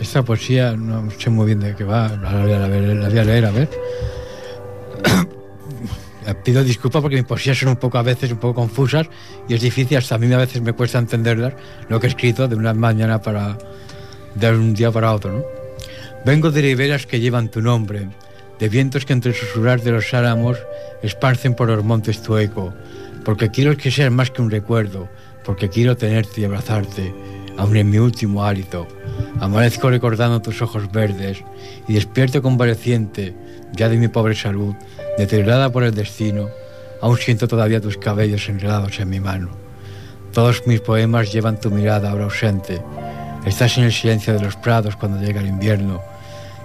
Esta poesía no sé muy bien de qué va. La voy a, ver- la voy a leer, a ver. Eh, Pido disculpas porque mis poesías son un poco a veces un poco confusas y es difícil, hasta a mí a veces me cuesta entenderlas, lo que he escrito de una mañana para de un día para otro. ¿no? Vengo de riberas que llevan tu nombre, de vientos que entre susurrar de los álamos esparcen por los montes tu eco, porque quiero que seas más que un recuerdo, porque quiero tenerte y abrazarte, aun en mi último hálito. Amanezco recordando tus ojos verdes y despierto convaleciente ya de mi pobre salud, deteriorada por el destino, aún siento todavía tus cabellos enredados en mi mano. Todos mis poemas llevan tu mirada ahora ausente. Estás en el silencio de los prados cuando llega el invierno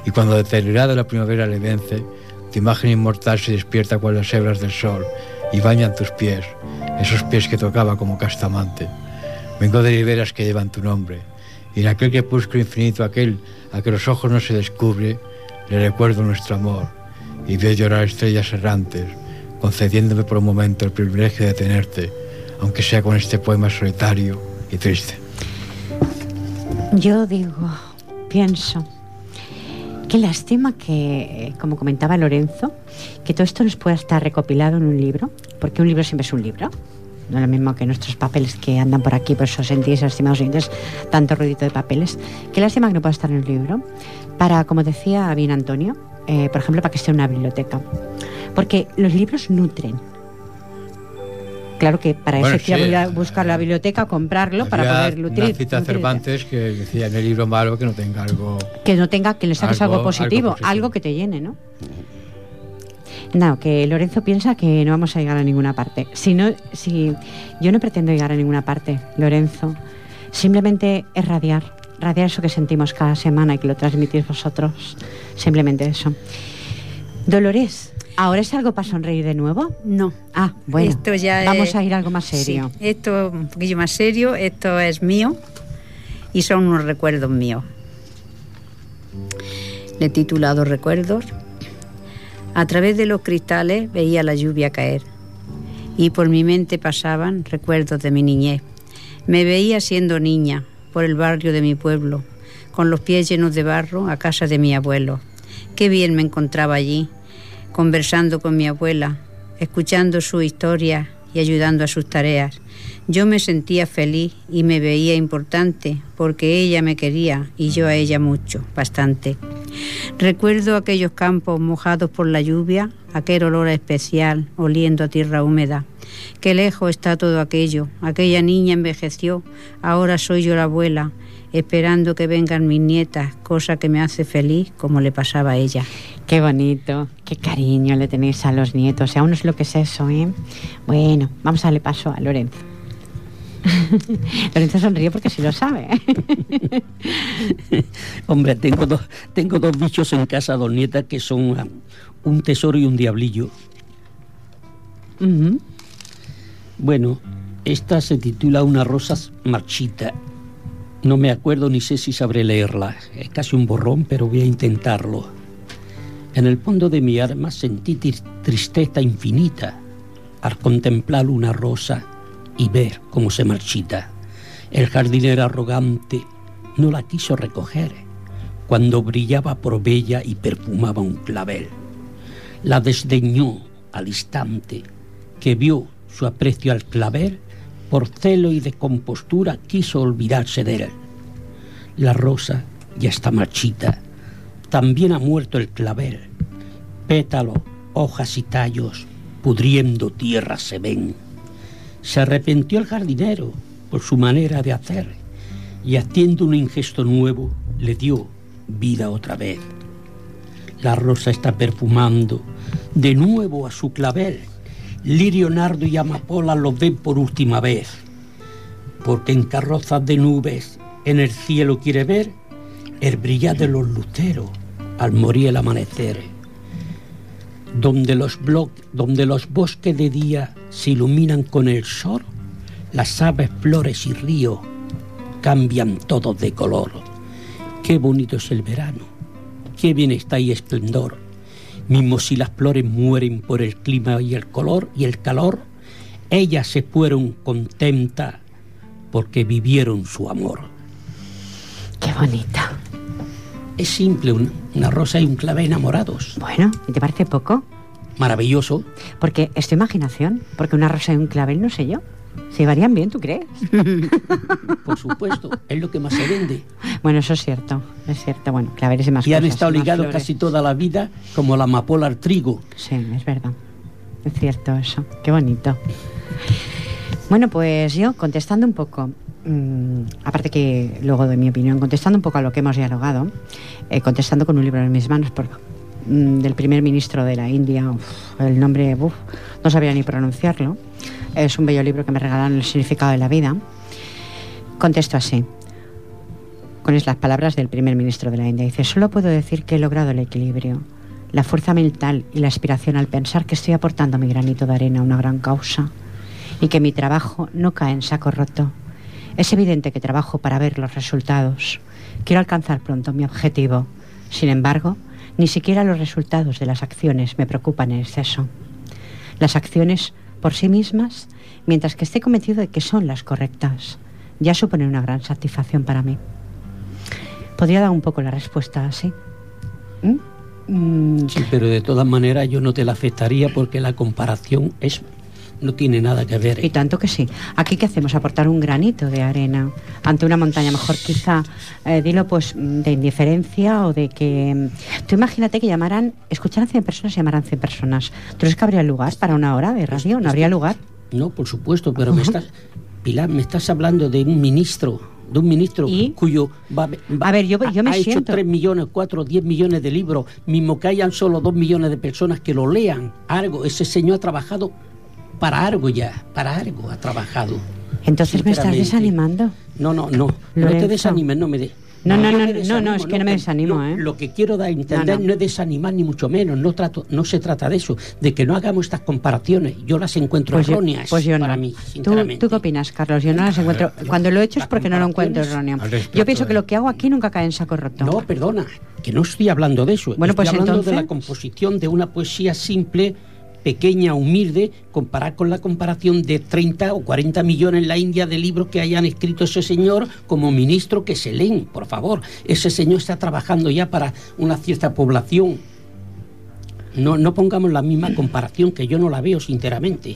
y cuando deteriorada la primavera le vence, tu imagen inmortal se despierta con las hebras del sol y bañan tus pies, esos pies que tocaba como castamante. Vengo de riberas que llevan tu nombre y en aquel crepúsculo infinito, aquel a que los ojos no se descubre, le recuerdo nuestro amor y veo llorar estrellas errantes, concediéndome por un momento el privilegio de tenerte, aunque sea con este poema solitario y triste.
Yo digo, pienso, qué lástima que, eh, como comentaba Lorenzo, que todo esto nos pueda estar recopilado en un libro, porque un libro siempre es un libro. No es lo mismo que nuestros papeles que andan por aquí, por eso sentís, estimados oyentes, tanto ruidito de papeles. Qué lástima que no pueda estar en un libro. Para, como decía bien Antonio, eh, por ejemplo, para que esté en una biblioteca. Porque los libros nutren. Claro que para
Bueno,
eso que
sí,
ir a buscar la biblioteca, comprarlo para poder nutrir.
Una cita
nutrir.
Cervantes que decía en el libro malo que no tenga algo.
que no tenga que le saques algo,
Algo-
positivo,
algo
algo, que te llene, ¿no? No, que Lorenzo piensa que no vamos a llegar a ninguna parte. Si no, si yo no pretendo llegar a ninguna parte, Lorenzo, simplemente es radiar, radiar eso que sentimos cada semana y que lo transmitís vosotros, simplemente eso. Dolores, ¿ahora es algo para sonreír de nuevo?
No.
Ah, bueno.
Esto ya
Vamos
es-
a ir a algo más serio.
Sí, esto es un poquillo más serio, esto es mío y son unos recuerdos míos. Le he titulado Recuerdos. A través de los cristales veía la lluvia caer y por mi mente pasaban recuerdos de mi niñez. Me veía siendo niña por el barrio de mi pueblo, con los pies llenos de barro a casa de mi abuelo. Qué bien me encontraba allí, conversando con mi abuela, escuchando su historia y ayudando a sus tareas. Yo me sentía feliz y me veía importante porque ella me quería y yo a ella mucho, bastante. Recuerdo aquellos campos mojados por la lluvia, aquel olor especial oliendo a tierra húmeda. Qué lejos está todo aquello. Aquella niña envejeció, ahora soy yo la abuela, esperando que vengan mis nietas, cosa que me hace feliz como le pasaba a ella.
Qué bonito, qué cariño le tenéis a los nietos. Y aún no es lo que es eso, ¿eh? Bueno, vamos a darle paso a Lorenzo. Lorenzo sonríe porque sí lo sabe.
Hombre, tengo dos, tengo dos bichos en casa, dos nietas, que son un tesoro y un diablillo. Bueno, esta se titula Una rosa marchita. No me acuerdo ni sé si sabré leerla. Es casi un borrón, pero voy a intentarlo. En el fondo de mi alma sentí tristeza infinita al contemplar una rosa y ver cómo se marchita. El jardinero arrogante no la quiso recoger cuando brillaba por bella y perfumaba un clavel. La desdeñó al instante que vio su aprecio al clavel, por celo y descompostura quiso olvidarse de él. La rosa ya está marchita, también ha muerto el clavel. Pétalo, hojas y tallos, pudriendo tierra se ven. Se arrepintió el jardinero por su manera de hacer y haciendo un ingesto nuevo le dio vida otra vez. La rosa está perfumando de nuevo a su clavel. Lirio, nardo y amapola lo ven por última vez. Porque en carrozas de nubes en el cielo quiere ver el brillar de los luceros al morir el amanecer. Donde los, donde los bosques de día se iluminan con el sol, las aves, flores y ríos cambian todos de color. Qué bonito es el verano, qué bien está y esplendor. Mismo si las flores mueren por el clima y el color y el calor, ellas se fueron contentas porque vivieron su amor.
Qué bonita.
Es simple, un- una rosa y un clave enamorados.
Bueno, ¿y te parece poco?
Maravilloso.
Porque es tu imaginación. Porque una rosa y un clavel, no sé yo. Se llevarían bien, ¿tú crees?
Por supuesto, es lo que más se vende.
Bueno, eso es cierto. Es cierto. Bueno, claveles y más
Y han
cosas,
estado
más
ligados casi toda la vida como la amapola al trigo.
Sí, es verdad. Es cierto eso. Qué bonito. Bueno, pues yo contestando un poco, mm, aparte que luego doy mi opinión, contestando un poco a lo que hemos dialogado, eh, contestando con un libro en mis manos por, mm, del primer ministro de la India, uf, el nombre, uf, no sabía ni pronunciarlo. Es un bello libro que me regalaron el significado de la vida. Contesto así, con las palabras del primer ministro de la India. Dice, solo puedo decir que he logrado el equilibrio, la fuerza mental y la aspiración al pensar que estoy aportando mi granito de arena a una gran causa y que mi trabajo no cae en saco roto. Es evidente que trabajo para ver los resultados. Quiero alcanzar pronto mi objetivo. Sin embargo, ni siquiera los resultados de las acciones me preocupan en exceso. Las acciones por sí mismas, mientras que esté convencido de que son las correctas, ya suponen una gran satisfacción para mí. Podría dar un poco la respuesta así. Mm,
Sí, pero de todas maneras yo no te la aceptaría porque la comparación es no tiene nada que ver.
Y tanto que sí. Aquí, ¿qué hacemos? Aportar un granito de arena ante una montaña. Mejor quizá, eh, dilo pues de indiferencia o de que... mm, Tú imagínate que llamaran, escucharan 100 personas y llamaran 100 personas. ¿Tú crees que habría lugar para una hora de radio? ¿No habría lugar?
No, por supuesto, pero me estás Pilar, me estás hablando de un ministro, de un ministro
¿Y?
cuyo va, va-
A ver, yo- yo me
ha hecho
siento-
3 millones, 4, 10 millones de libros, mismo que hayan solo 2 millones de personas que lo lean, algo, ese señor ha trabajado para algo ya, para algo ha trabajado.
Entonces me estás desanimando.
No, no, no, no te desanimes, no me de.
No, no, no, no,
desanimo,
no, es que no me desanimo,
no,
¿eh?
Lo que quiero dar a entender
No,
no,
no.
es desanimar ni mucho menos, no trato, no se trata de eso, de que no hagamos estas comparaciones. Yo las encuentro
Pues yo,
erróneas
pues yo no.
para mí,
¿Tú,
sinceramente.
¿Tú qué opinas, Carlos? Yo no las encuentro. Cuando lo he hecho es porque no lo encuentro erróneo. Yo pienso que lo que hago aquí nunca cae en saco roto.
No, perdona, que no estoy hablando de eso.
Bueno,
estoy
pues
hablando de la composición de una poesía simple, pequeña, humilde, comparar con la comparación de 30 o 40 millones en la India de libros que hayan escrito ese señor como ministro que se leen, por favor. Ese señor está trabajando ya para una cierta población. No, no pongamos la misma comparación que yo no la veo, sinceramente.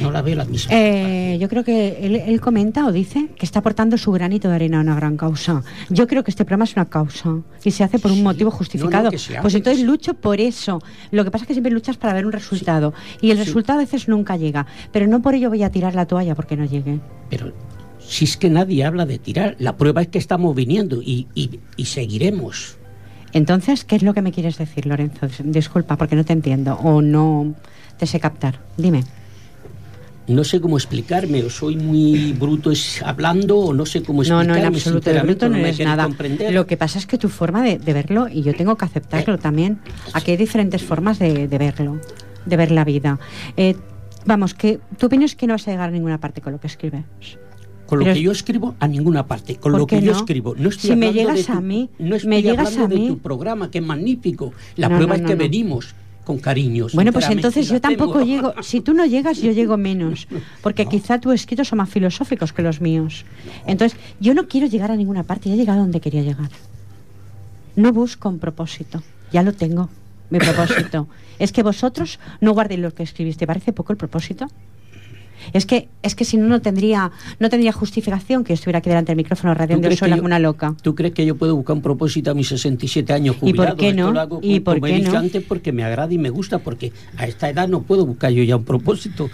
No la veo la misma.
Eh, yo creo que él, él comenta o dice que está aportando su granito de arena a una gran causa. Yo creo que este programa es una causa y se hace por un
Sí.
motivo
No, no,
justificado.
hace,
pues entonces lucho por eso. Lo que pasa es que siempre luchas para ver un resultado y el
Sí.
resultado a veces nunca llega. Pero no por ello voy a tirar la toalla porque no llegue.
Pero si es que nadie habla de tirar, la prueba es que estamos viniendo y, y- y seguiremos.
Entonces, ¿qué es lo que me quieres decir, Lorenzo? Disculpa, porque no te entiendo o no te sé captar. Dime.
No sé cómo explicarme, o soy muy bruto es hablando, o no sé cómo
No,
explicarme.
no, en absoluto, de bruto no eres
queréis
nada.
comprender.
Lo que pasa es que tu forma de, de verlo, y yo tengo que aceptarlo también, aquí hay diferentes formas de, de verlo, de ver la vida. Eh, vamos, que tu opinión es que no vas a llegar a ninguna parte con lo que escribes.
Con lo
pero
que yo escribo, a ninguna parte. Con
¿Por
lo que yo
no?
escribo. No estoy
Si me
hablando de
llegas
tu-
a mí,
no estoy
me llegas a
de
mí-
tu programa, que es magnífico. La
No,
prueba
no,
es que venimos con cariño.
Bueno, pues entonces yo tampoco llego, si tú no llegas, yo llego menos, porque quizá tus escritos son más filosóficos que los míos. Entonces, yo no quiero llegar a ninguna parte, ya he llegado a donde quería llegar. No busco un propósito, ya lo tengo, mi propósito. es que vosotros no guardéis lo que escribiste, ¿parece poco el propósito? Es que, es que si no, no tendría, no tendría justificación que yo estuviera aquí delante del micrófono
¿Tú
radiando sola
que yo-
como una loca.
¿Tú crees que yo puedo buscar un propósito a mis 67 años
¿Y por
jubilado?
qué
Esto
no?
lo hago
¿Y por qué no?
antes porque me agrada y me gusta, porque a esta edad no puedo buscar yo ya un propósito.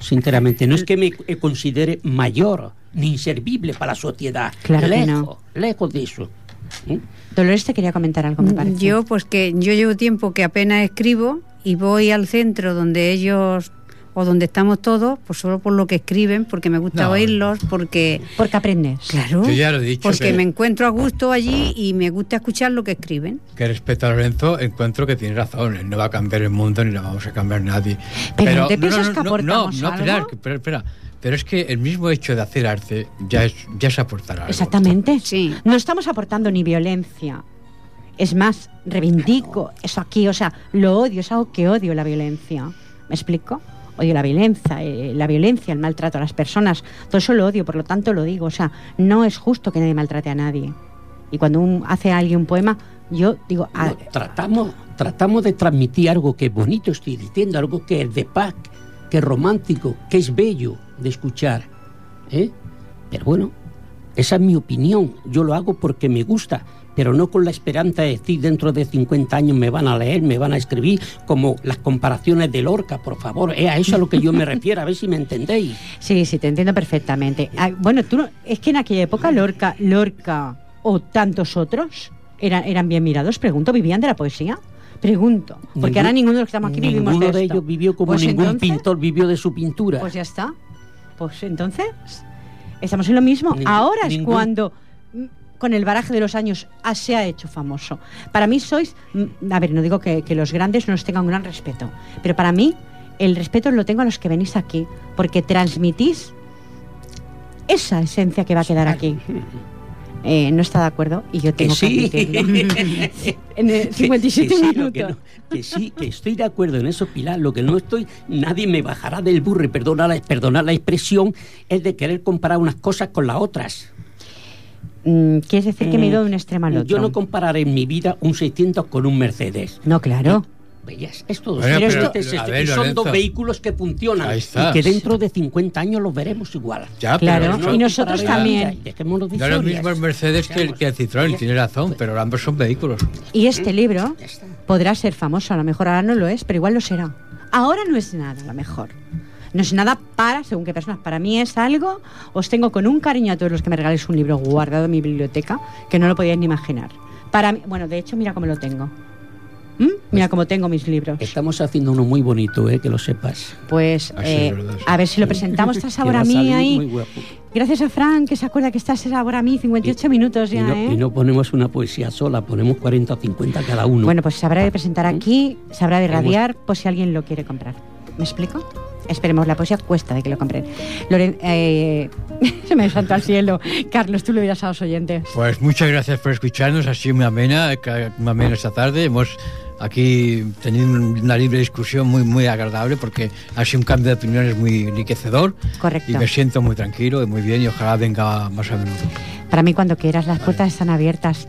Sinceramente, no es que me eh, considere mayor ni inservible para la sociedad.
Claro que
lejos,
no.
lejos de eso. ¿eh?
Dolores te quería comentar algo, me parece.
Yo, pues que yo llevo tiempo que apenas escribo y voy al centro donde ellos o donde estamos todos, pues solo por lo que escriben, porque me gusta
No.
oírlos, porque
Porque aprendes.
claro,
Yo ya lo he dicho,
porque
que-
me encuentro a gusto allí y me gusta escuchar lo que escriben.
Que respecto a Lorenzo, encuentro que tiene razón. Él no va a cambiar el mundo ni lo vamos a cambiar nadie.
Pero ¿no te piensas que aportamos
no, no,
algo?
Espera, espera. Pero es que el mismo hecho de hacer arte ya es, ya es aportar algo.
Exactamente.
Sí.
No estamos aportando ni violencia. Es más, reivindico eso aquí, o sea, lo odio, es algo que odio la violencia. ¿Me explico? Odio la violencia, eh, la violencia, el maltrato a las personas, todo eso lo odio, por lo tanto lo digo, o sea, no es justo que nadie maltrate a nadie. Y cuando un- hace alguien un poema, yo digo, ah,
No, tratamos, tratamos de transmitir algo que es bonito, estoy diciendo, algo que es de paz, que es romántico, que es bello de escuchar. ¿eh? Pero bueno, esa es mi opinión. Yo lo hago porque me gusta, pero no con la esperanza de decir dentro de 50 años me van a leer, me van a escribir, como las comparaciones de Lorca, por favor. Es a eso a lo que yo me refiero, a ver si me entendéis.
Sí, sí, te entiendo perfectamente. Ah, bueno, tú no- es que en aquella época Lorca, Lorca o tantos otros eran, eran bien mirados, pregunto, ¿vivían de la poesía? Pregunto, porque
Ningún-
ahora ninguno de los que estamos aquí vivimos
Ninguno
de
de
esto.
ellos vivió como
Pues
ningún
entonces,
pintor vivió de su pintura.
Pues ya está. Pues entonces, estamos en lo mismo.
Ningún-
ahora es
ningún-
cuando con el baraje de los años ah, se ha hecho famoso. Para mí sois, mm, a ver, no digo que, que los grandes no os tengan un gran respeto, pero para mí el respeto lo tengo a los que venís aquí, porque transmitís esa esencia que va a quedar aquí. Eh, no está de acuerdo y yo
que
tengo que,
sí.
admitirlo. en el
Que-
57
que sí, lo
minutos.
que, no- que sí, que estoy de acuerdo en eso, Pilar. Lo que no estoy, nadie me bajará del burro, y perdona la, perdona la expresión, es de querer comparar unas cosas con las otras.
Mm, ¿Quieres decir que me he ido de un extremo al otro?
Yo no compararé en mi vida un 600 con un Mercedes.
No, claro.
Veías, es todo.
Bueno,
pero
Simplemente
esto-
es
a
este,
ver,
son
Lorenzo.
dos vehículos que funcionan
Ahí
y que dentro de 50 años los veremos igual.
Ya,
Claro,
pero
y
no,
nosotros también.
no es lo mismo el Mercedes que el, que el Citroën, tiene razón,
pues,
pero ambos son vehículos.
Y este libro
ya está.
podrá ser famoso, a lo mejor ahora no lo es, pero igual lo será. Ahora no es nada, a lo mejor. No es nada para, según qué personas. Para mí es algo, os tengo con un cariño a todos los que me regaléis un libro guardado en mi biblioteca, que no lo podíais ni imaginar. Para mí, bueno, de hecho, mira cómo lo tengo. ¿Mm? Mira cómo tengo mis libros.
Estamos haciendo uno muy bonito, eh, que lo sepas.
Pues
Ah,
eh,
es verdad, sí.
a ver si lo presentamos tras
Que
ahora a mí ahí. Gracias a Fran, que se acuerda que estás ahora a mí 58 minutos ya,
y, no,
¿eh?
y no ponemos una poesía sola, ponemos 40 o 50 cada uno.
Bueno, pues se habrá de presentar aquí, se habrá de radiar, por si alguien lo quiere comprar. ¿Me explico? Esperemos, la poesía cuesta de que lo compren. Loren, eh, se me saltó al cielo. Carlos, tú lo dirás a los oyentes.
Pues muchas gracias por escucharnos, ha sido muy amena, muy amena esta tarde. Hemos aquí tenido una libre discusión muy, muy agradable porque ha sido un cambio de opiniones muy enriquecedor.
Correcto.
Y me siento muy tranquilo y muy bien y ojalá venga más a menudo.
Para mí, cuando quieras, las puertas están abiertas.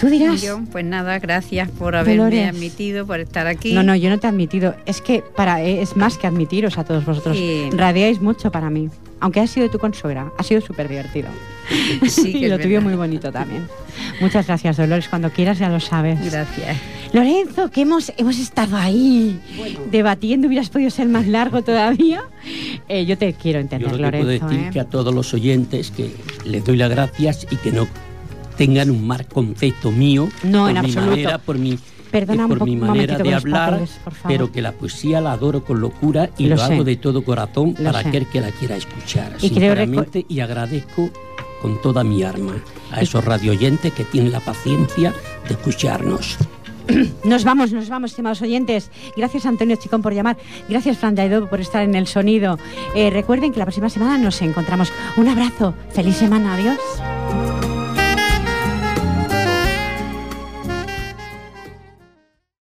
Tú dirás.
Yo, pues nada, gracias por haberme
Dolores.
admitido, por estar aquí.
No, no, yo no te he admitido. Es que para es más que admitiros a todos vosotros.
Sí.
Radiáis mucho para mí. Aunque ha sido tu consuegra, ha sido súper divertido.
Sí, que
y lo tuyo muy bonito también. Muchas gracias, Dolores. Cuando quieras ya lo sabes.
Gracias.
Lorenzo, que hemos, hemos estado ahí debatiendo, hubieras podido ser más largo todavía. Eh, yo te quiero
Yo
entender,
lo que puedo
Lorenzo.
decir
¿eh?
que a todos los oyentes que les doy las gracias y que no tengan un mal concepto mío
No,
por
en
mi
absoluto.
manera, por mi,
Perdona
eh, por manera de hablar,
papeles,
pero que la poesía la adoro con locura y
Lo
hago de todo corazón
Lo
para
sé.
aquel que la quiera escuchar,
Y
sinceramente, y agradezco con toda mi alma a esos radio oyentes que tienen la paciencia de escucharnos.
Nos vamos, nos vamos, estimados oyentes. Gracias, Antonio Chicón, por llamar. Gracias, Fran Daido, por estar en el sonido. Eh, recuerden que la próxima semana nos encontramos. Un abrazo. Feliz semana. Adiós.